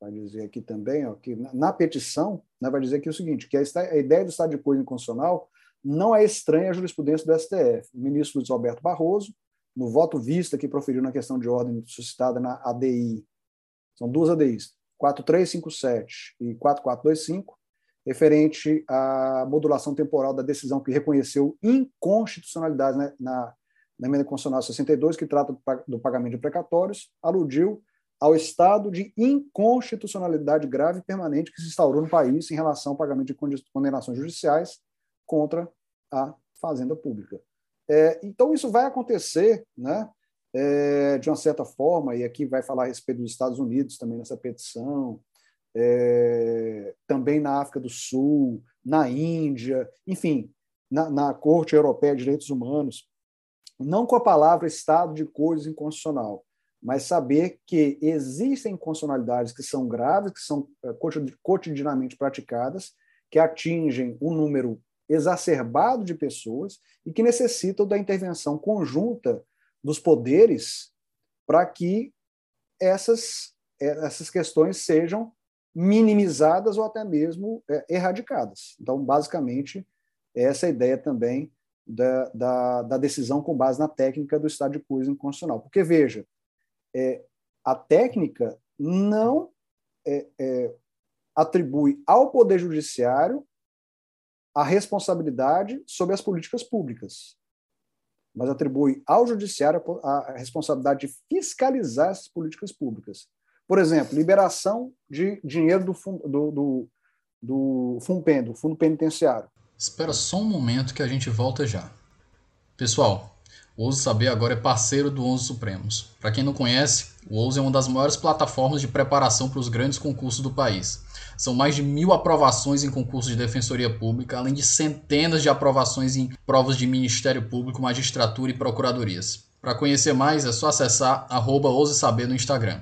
vai dizer aqui também, ó, que na, na petição, né, vai dizer aqui o seguinte, que a, a, ideia do estado de coisa inconstitucional não é estranha à jurisprudência do STF. O ministro Luiz Alberto Barroso, no voto vista que proferiu na questão de ordem suscitada na ADI, são duas ADIs, 4357 e 4425, referente à modulação temporal da decisão que reconheceu inconstitucionalidade né, na, na emenda constitucional 62, que trata do pagamento de precatórios, aludiu ao estado de inconstitucionalidade grave e permanente que se instaurou no país em relação ao pagamento de condenações judiciais contra a fazenda pública. É, então, isso vai acontecer, né, é, de uma certa forma, e aqui vai falar a respeito dos Estados Unidos também nessa petição, é, também na África do Sul, na Índia, enfim, na, na Corte Europeia de Direitos Humanos, não com a palavra estado de coisas inconstitucional, mas saber que existem inconstitucionalidades que são graves, que são é, cotidianamente praticadas, que atingem um número exacerbado de pessoas e que necessitam da intervenção conjunta dos poderes para que essas, é, essas questões sejam minimizadas ou até mesmo é, erradicadas. Então, basicamente, essa é a ideia também da, da, da, decisão com base na técnica do estado de coisa inconstitucional. Porque, veja, é, a técnica não é, é, atribui ao Poder Judiciário a responsabilidade sobre as políticas públicas, mas atribui ao Judiciário a responsabilidade de fiscalizar essas políticas públicas. Por exemplo, liberação de dinheiro do, do, do, do FUNPEN, do Fundo Penitenciário. Espera só um momento que a gente volta já. Pessoal, o Ouso Saber agora é parceiro do Onze Supremos. Para quem não conhece, o Ouso é uma das maiores plataformas de preparação para os grandes concursos do país. São mais de mil aprovações em concursos de defensoria pública, além de centenas de aprovações em provas de Ministério Público, magistratura e procuradorias. Para conhecer mais, é só acessar arroba Saber no Instagram.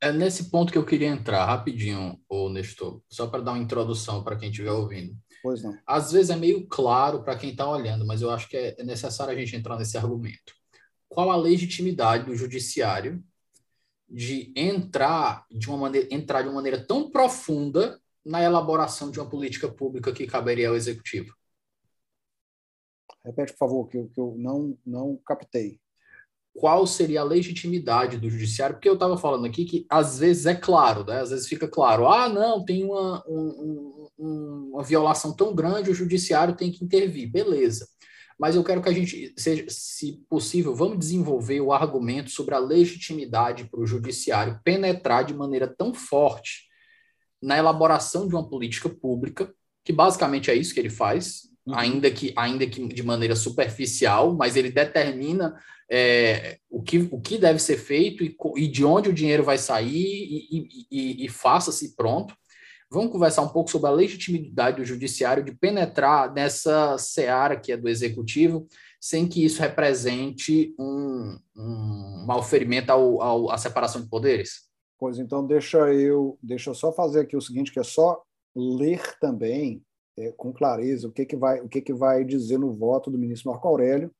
É nesse ponto que eu queria entrar rapidinho, ô Nestor, só para dar uma introdução para quem estiver ouvindo. Pois não. Às vezes é meio claro para quem está olhando, mas eu acho que é necessário a gente entrar nesse argumento. Qual a legitimidade do judiciário de entrar de uma maneira, entrar de uma maneira tão profunda na elaboração de uma política pública que caberia ao executivo? Repete, por favor, que eu, que eu não, não captei. Qual seria a legitimidade do judiciário? Porque eu estava falando aqui que às vezes é claro, né? às vezes fica claro, ah, não, tem uma, um, um, uma violação tão grande, o judiciário tem que intervir, beleza mas eu quero que a gente, seja, se possível, vamos desenvolver o argumento sobre a legitimidade para o judiciário penetrar de maneira tão forte na elaboração de uma política pública, que basicamente é isso que ele faz, uhum. ainda, que, ainda que de maneira superficial, mas ele determina é, o, que, o que deve ser feito e, e de onde o dinheiro vai sair e, e, e, faça-se pronto. Vamos conversar um pouco sobre a legitimidade do judiciário de penetrar nessa seara que é do executivo, sem que isso represente um, um malferimento ao, ao, à separação de poderes? Pois então, deixa eu, deixa eu só fazer aqui o seguinte, que é só ler também é, com clareza o que, que, vai, o que, que vai dizer no voto do ministro Marco Aurélio,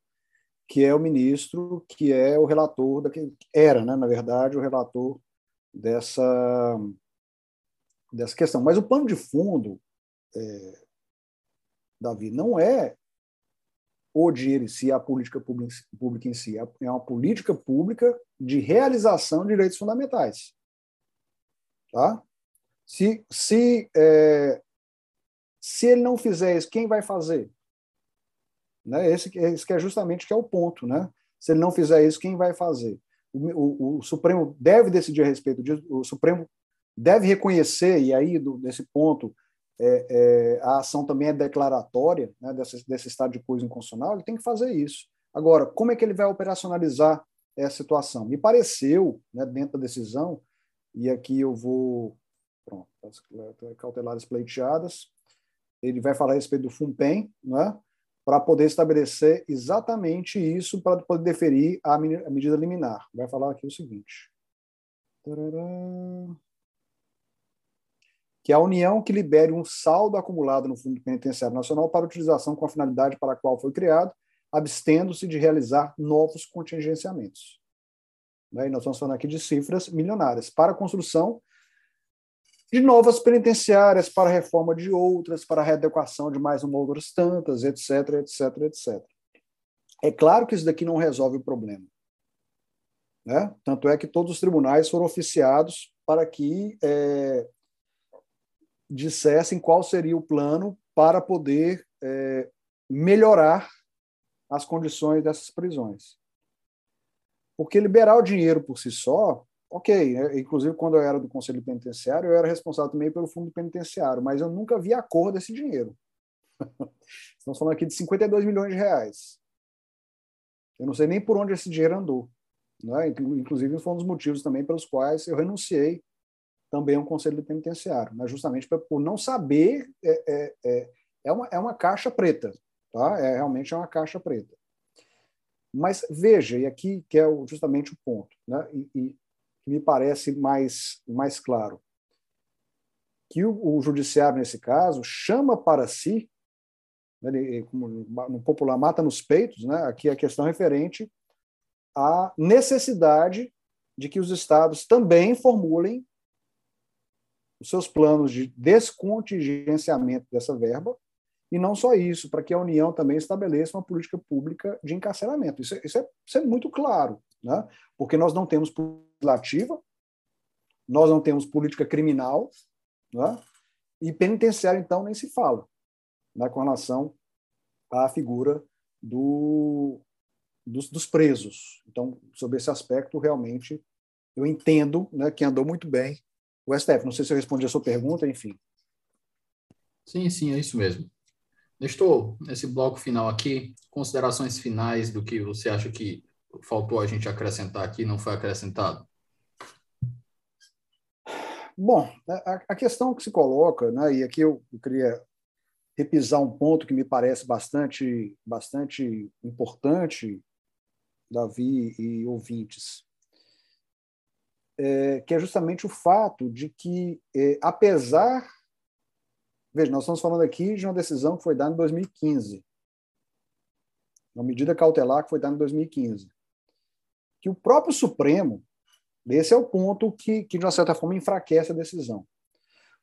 que é o ministro, que é o relator, daquele, era, né, na verdade, o relator dessa, dessa questão. Mas o pano de fundo, é, Davi, não é o dinheiro em si, a política pública em si, é uma política pública de realização de direitos fundamentais. Tá? Se, se, é, se ele não fizer isso, quem vai fazer? Né? Esse, esse que é justamente que é o ponto. Né? Se ele não fizer isso, quem vai fazer? O, o, o Supremo deve decidir a respeito disso, o Supremo deve reconhecer, e aí, do, ponto, é, é, a ação também é declaratória né, desse, desse estado de coisa inconstitucional, ele tem que fazer isso. Agora, como é que ele vai operacionalizar essa situação? Me pareceu, né, dentro da decisão, e aqui eu vou. Pronto, cautelares pleiteadas. Ele vai falar a respeito do FUNPEN, né, para poder estabelecer exatamente isso, para poder deferir a medida liminar. Vai falar aqui o seguinte. Que a União que libere um saldo acumulado no Fundo Penitenciário Nacional para utilização com a finalidade para a qual foi criado, abstendo-se de realizar novos contingenciamentos. Né? E nós estamos falando aqui de cifras milionárias para a construção de novas penitenciárias, para reforma de outras, para readequação de mais uma outras tantas, etc, etc, etc. É claro que isso daqui não resolve o problema. Né? Tanto é que todos os tribunais foram oficiados para que é, dissessem qual seria o plano para poder é, melhorar as condições dessas prisões. Porque liberar o dinheiro por si só, ok. Né? Inclusive, quando eu era do Conselho Penitenciário, eu era responsável também pelo fundo penitenciário, mas eu nunca vi a cor desse dinheiro. Estamos falando aqui de 52 milhões de reais. Eu não sei nem por onde esse dinheiro andou. Né? Inclusive, foi um dos motivos também pelos quais eu renunciei também ao Conselho Penitenciário, mas justamente por não saber, é, é, é, é, uma, é uma caixa preta. Tá? É, realmente é uma caixa preta. Mas veja, e aqui que é justamente o ponto, né? e, e me parece mais, mais claro, que o, o judiciário, nesse caso, chama para si, né, como no popular, mata nos peitos, né? aqui a questão referente à necessidade de que os estados também formulem os seus planos de descontingenciamento dessa verba e não só isso, para que a União também estabeleça uma política pública de encarceramento. Isso é, isso é, isso é muito claro, né? porque nós não temos política legislativa, nós não temos política criminal, né? e penitenciário, então, nem se fala, né? com relação à figura do, dos, dos, presos. Então, sobre esse aspecto, realmente, eu entendo né, que andou muito bem o STF. Não sei se eu respondi a sua pergunta, enfim. Sim, sim, é isso mesmo. Nestor, nesse bloco final aqui, considerações finais do que você acha que faltou a gente acrescentar aqui, não foi acrescentado? Bom, a, questão que se coloca, né, e aqui eu, eu queria repisar um ponto que me parece bastante, bastante importante, Davi e ouvintes, é, que é justamente o fato de que, é, apesar Veja, nós estamos falando aqui de uma decisão que foi dada em 2015. Uma medida cautelar que foi dada em 2015. Que o próprio Supremo, esse é o ponto que, que de uma certa forma, enfraquece a decisão.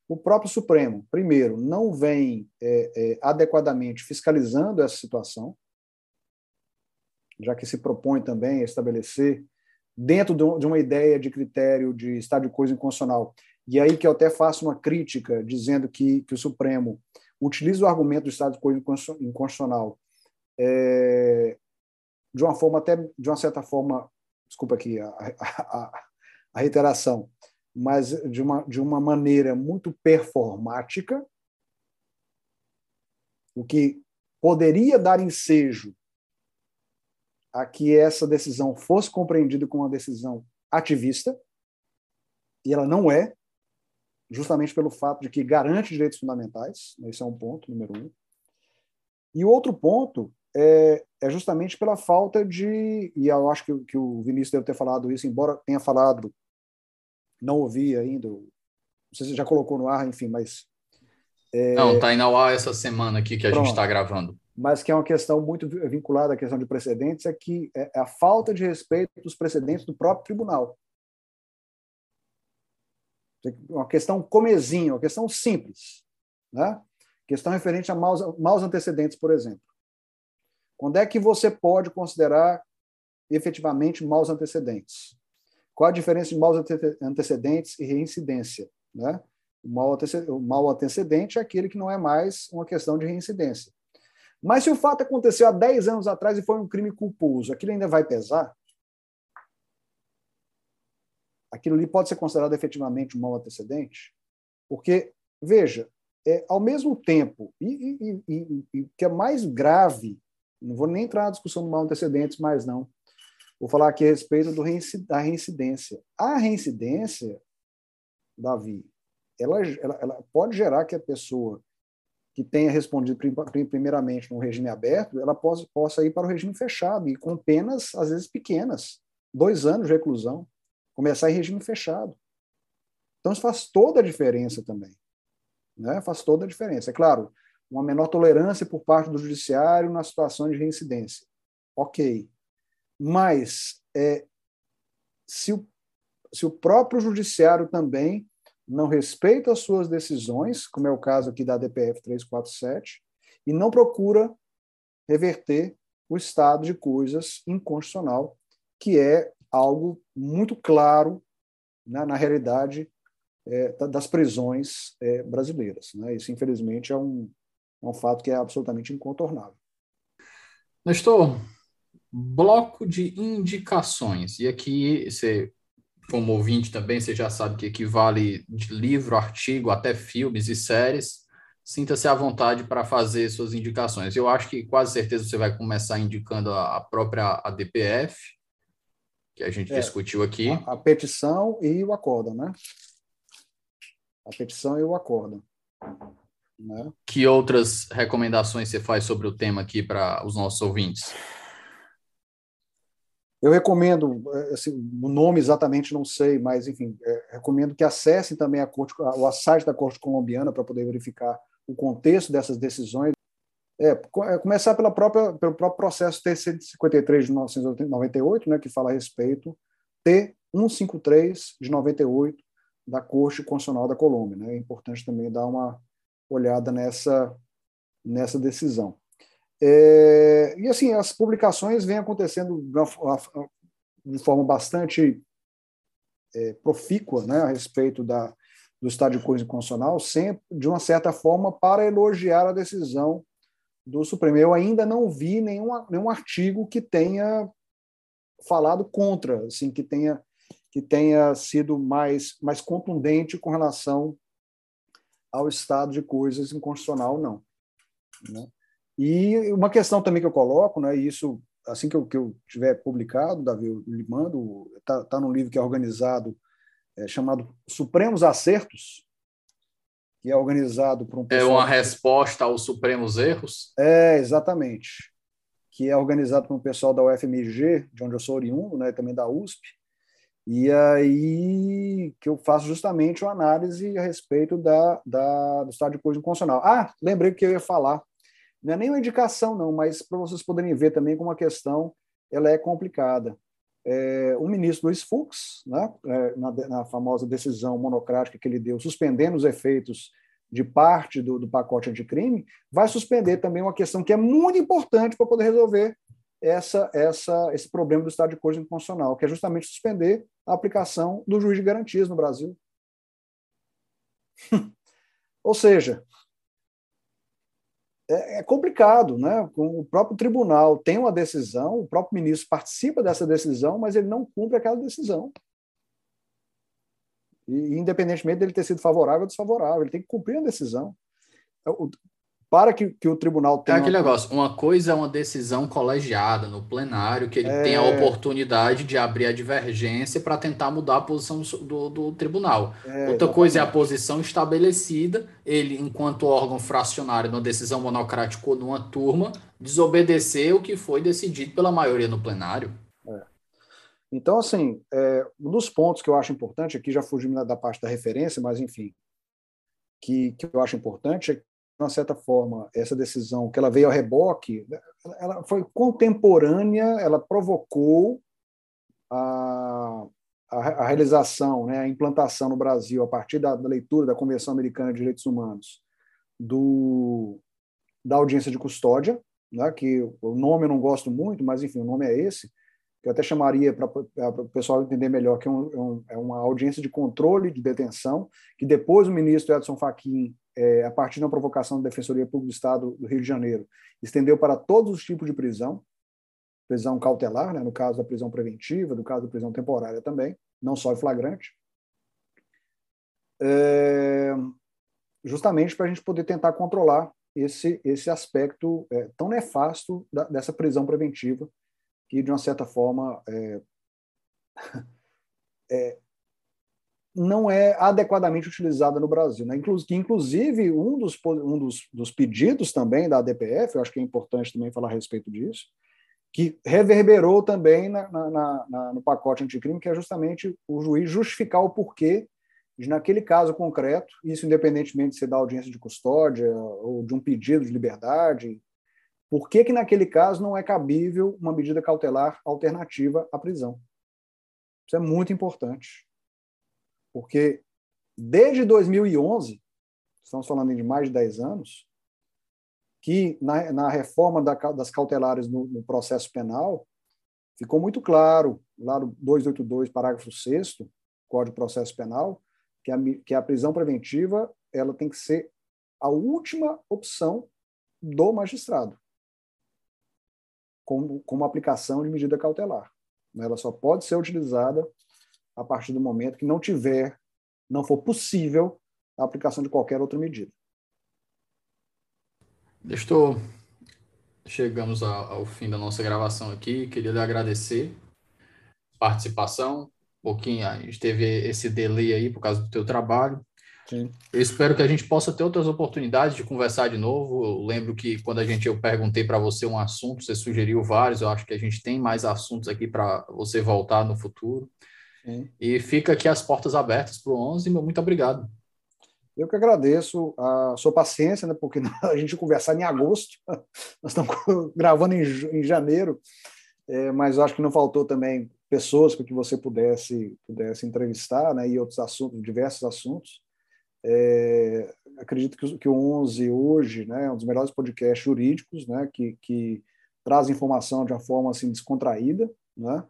O próprio Supremo, primeiro, não vem é, é, adequadamente fiscalizando essa situação, já que se propõe também a estabelecer, dentro de uma ideia de critério de estado de coisa inconstitucional, e aí que eu até faço uma crítica dizendo que, que o Supremo utiliza o argumento do Estado de coisa inconstitucional é, de uma forma até de uma certa forma, desculpa aqui a, a, a reiteração, mas de uma, de uma maneira muito performática, o que poderia dar ensejo a que essa decisão fosse compreendida como uma decisão ativista, e ela não é, justamente pelo fato de que garante direitos fundamentais, esse é um ponto, número um. E o outro ponto é, é justamente pela falta de, e eu acho que, que o Vinícius deve ter falado isso, embora tenha falado, não ouvi ainda, não sei se já colocou no ar, enfim, mas... É... Não, está indo ao ar essa semana aqui que a Pronto. gente está gravando. mas que é uma questão muito vinculada à questão de precedentes, é que é a falta de respeito dos precedentes do próprio tribunal. Uma questão comezinha, uma questão simples. Né? Questão referente a maus, maus antecedentes, por exemplo. Quando é que você pode considerar efetivamente maus antecedentes? Qual a diferença de maus antecedentes e reincidência? Né? O, mau antecedente é aquele que não é mais uma questão de reincidência. Mas se o fato aconteceu há 10 anos atrás e foi um crime culposo, aquilo ainda vai pesar? Aquilo ali pode ser considerado efetivamente um mau antecedente? Porque, veja, é, ao mesmo tempo, e, o que é mais grave, não vou nem entrar na discussão do mau antecedentes mais não, vou falar aqui a respeito do da reincidência. A reincidência, Davi, ela, ela, ela pode gerar que a pessoa que tenha respondido primeiramente no regime aberto, ela possa, possa ir para o regime fechado, e com penas, às vezes, pequenas. Dois anos de reclusão. Começar em regime fechado. Então, isso faz toda a diferença também. Né? Faz toda a diferença. É claro, uma menor tolerância por parte do judiciário na situação de reincidência. Ok. Mas, é, se, o, se o próprio judiciário também não respeita as suas decisões, como é o caso aqui da DPF 347, e não procura reverter o estado de coisas inconstitucional, que é algo muito claro né, na realidade é, das prisões é, brasileiras. Né? Isso, infelizmente, é um, é um fato que é absolutamente incontornável. Nestor, bloco de indicações. E aqui você como ouvinte também, você já sabe que equivale de livro, artigo, até filmes e séries. Sinta-se à vontade para fazer suas indicações. Eu acho que quase certeza você vai começar indicando a, própria ADPF, que a gente é, discutiu aqui. A, a, petição e o acordo, né? A petição e o acordo. Né? Que outras recomendações você faz sobre o tema aqui para os nossos ouvintes? Eu recomendo, assim, o nome exatamente não sei, mas enfim, é, recomendo que acessem também a corte, o site da Corte Colombiana para poder verificar o contexto dessas decisões. É, é, começar pela própria, pelo próprio processo T-153 de 1998, né, que fala a respeito, T-153 de 98 da Corte Constitucional da Colômbia. Né? É importante também dar uma olhada nessa, nessa decisão. É, e assim, as publicações vêm acontecendo de forma bastante é, profícua né, a respeito da, do estado de coisa constitucional, sempre, de uma certa forma, para elogiar a decisão do Supremo. Eu ainda não vi nenhum, nenhum artigo que tenha falado contra, assim, que tenha, que tenha sido mais, mais contundente com relação ao estado de coisas inconstitucional, não. Né? E uma questão também que eu coloco, né, e isso assim que eu, que eu tiver publicado, Davi, eu lhe mando, está tá num livro que é organizado, é, chamado Supremos Acertos, que é organizado por um pessoal... É uma resposta aos supremos erros? É, exatamente. Que é organizado por um pessoal da UFMG, de onde eu sou oriundo, né, também da USP, e aí que eu faço justamente uma análise a respeito da, da, do estado de coisa constitucional. Ah, lembrei que eu ia falar não é nem uma indicação, não, mas para vocês poderem ver também como a questão ela é complicada. É, o ministro Luiz Fux, né, é, na, na, famosa decisão monocrática que ele deu, suspendendo os efeitos de parte do, do pacote anticrime, vai suspender também uma questão que é muito importante para poder resolver essa, essa, esse problema do estado de coisa inconstitucional, que é justamente suspender a aplicação do juiz de garantias no Brasil. Ou seja, é, é complicado, né? O próprio tribunal tem uma decisão, o próprio ministro participa dessa decisão, mas ele não cumpre aquela decisão. E, independentemente dele ter sido favorável ou desfavorável, ele tem que cumprir a decisão para que, que o tribunal tenha. É aquele uma... negócio: uma coisa é uma decisão colegiada no plenário, que ele é... tem a oportunidade de abrir a divergência para tentar mudar a posição do, do tribunal. É, Outra exatamente. coisa é a posição estabelecida, ele, enquanto órgão fracionário, numa decisão monocrática ou numa turma, desobedecer o que foi decidido pela maioria no plenário. É. Então, assim, é, um dos pontos que eu acho importante, aqui já fugindo da parte da referência, mas enfim, que, que eu acho importante é uma certa forma, essa decisão que ela veio ao reboque, ela foi contemporânea, ela provocou a, a, a realização, né, a implantação no Brasil, a partir da, da, leitura da Convenção Americana de Direitos Humanos, do, da audiência de custódia, né, que o nome eu não gosto muito, mas enfim, o nome é esse, que eu até chamaria para o pessoal entender melhor, que é, um, é, uma audiência de controle de detenção, que depois o ministro Edson Fachin, é, a partir da provocação da Defensoria Pública do Estado do Rio de Janeiro, estendeu para todos os tipos de prisão, prisão cautelar, né, no caso da prisão preventiva, no caso da prisão temporária também, não só em flagrante, é, justamente para a gente poder tentar controlar esse, esse aspecto é, tão nefasto da, dessa prisão preventiva, que, de uma certa forma, é, é, não é adequadamente utilizada no Brasil. Né? Inclusive, um, dos, um dos, dos pedidos também da ADPF, eu acho que é importante também falar a respeito disso, que reverberou também na, na, na, no pacote anticrime, que é justamente o juiz justificar o porquê de, naquele caso concreto, isso independentemente de ser da audiência de custódia ou de um pedido de liberdade, por que, que naquele caso não é cabível uma medida cautelar alternativa à prisão? Isso é muito importante. Porque desde 2011, estamos falando de mais de 10 anos, que na, na reforma da, das cautelares no, no, processo penal, ficou muito claro, lá no 282, parágrafo 6 Código de Processo Penal, que a, que a prisão preventiva ela tem que ser a última opção do magistrado como, como aplicação de medida cautelar. Ela só pode ser utilizada a partir do momento que não tiver, não for possível a aplicação de qualquer outra medida. Estou chegamos ao fim da nossa gravação aqui. Queria lhe agradecer a participação. Um pouquinho, a gente teve esse delay aí por causa do teu trabalho. Sim. Eu espero que a gente possa ter outras oportunidades de conversar de novo. Eu lembro que quando a gente eu perguntei para você um assunto, você sugeriu vários. Eu acho que a gente tem mais assuntos aqui para você voltar no futuro. Sim. E fica aqui as portas abertas para o 11. Meu muito obrigado. Eu que agradeço a sua paciência, né, porque a gente conversar em agosto, nós estamos gravando em, em janeiro, é, mas acho que não faltou também pessoas para que você pudesse, pudesse entrevistar, né, e outros assuntos, diversos assuntos. É, acredito que, que, o 11 hoje né, é um dos melhores podcasts jurídicos, né, que, que traz informação de uma forma assim, descontraída. Né?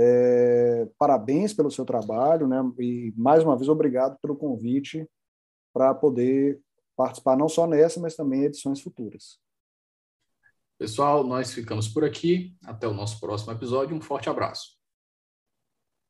É, parabéns pelo seu trabalho né, e, mais uma vez, obrigado pelo convite para poder participar não só nessa, mas também em edições futuras. Pessoal, nós ficamos por aqui. Até o nosso próximo episódio. Um forte abraço.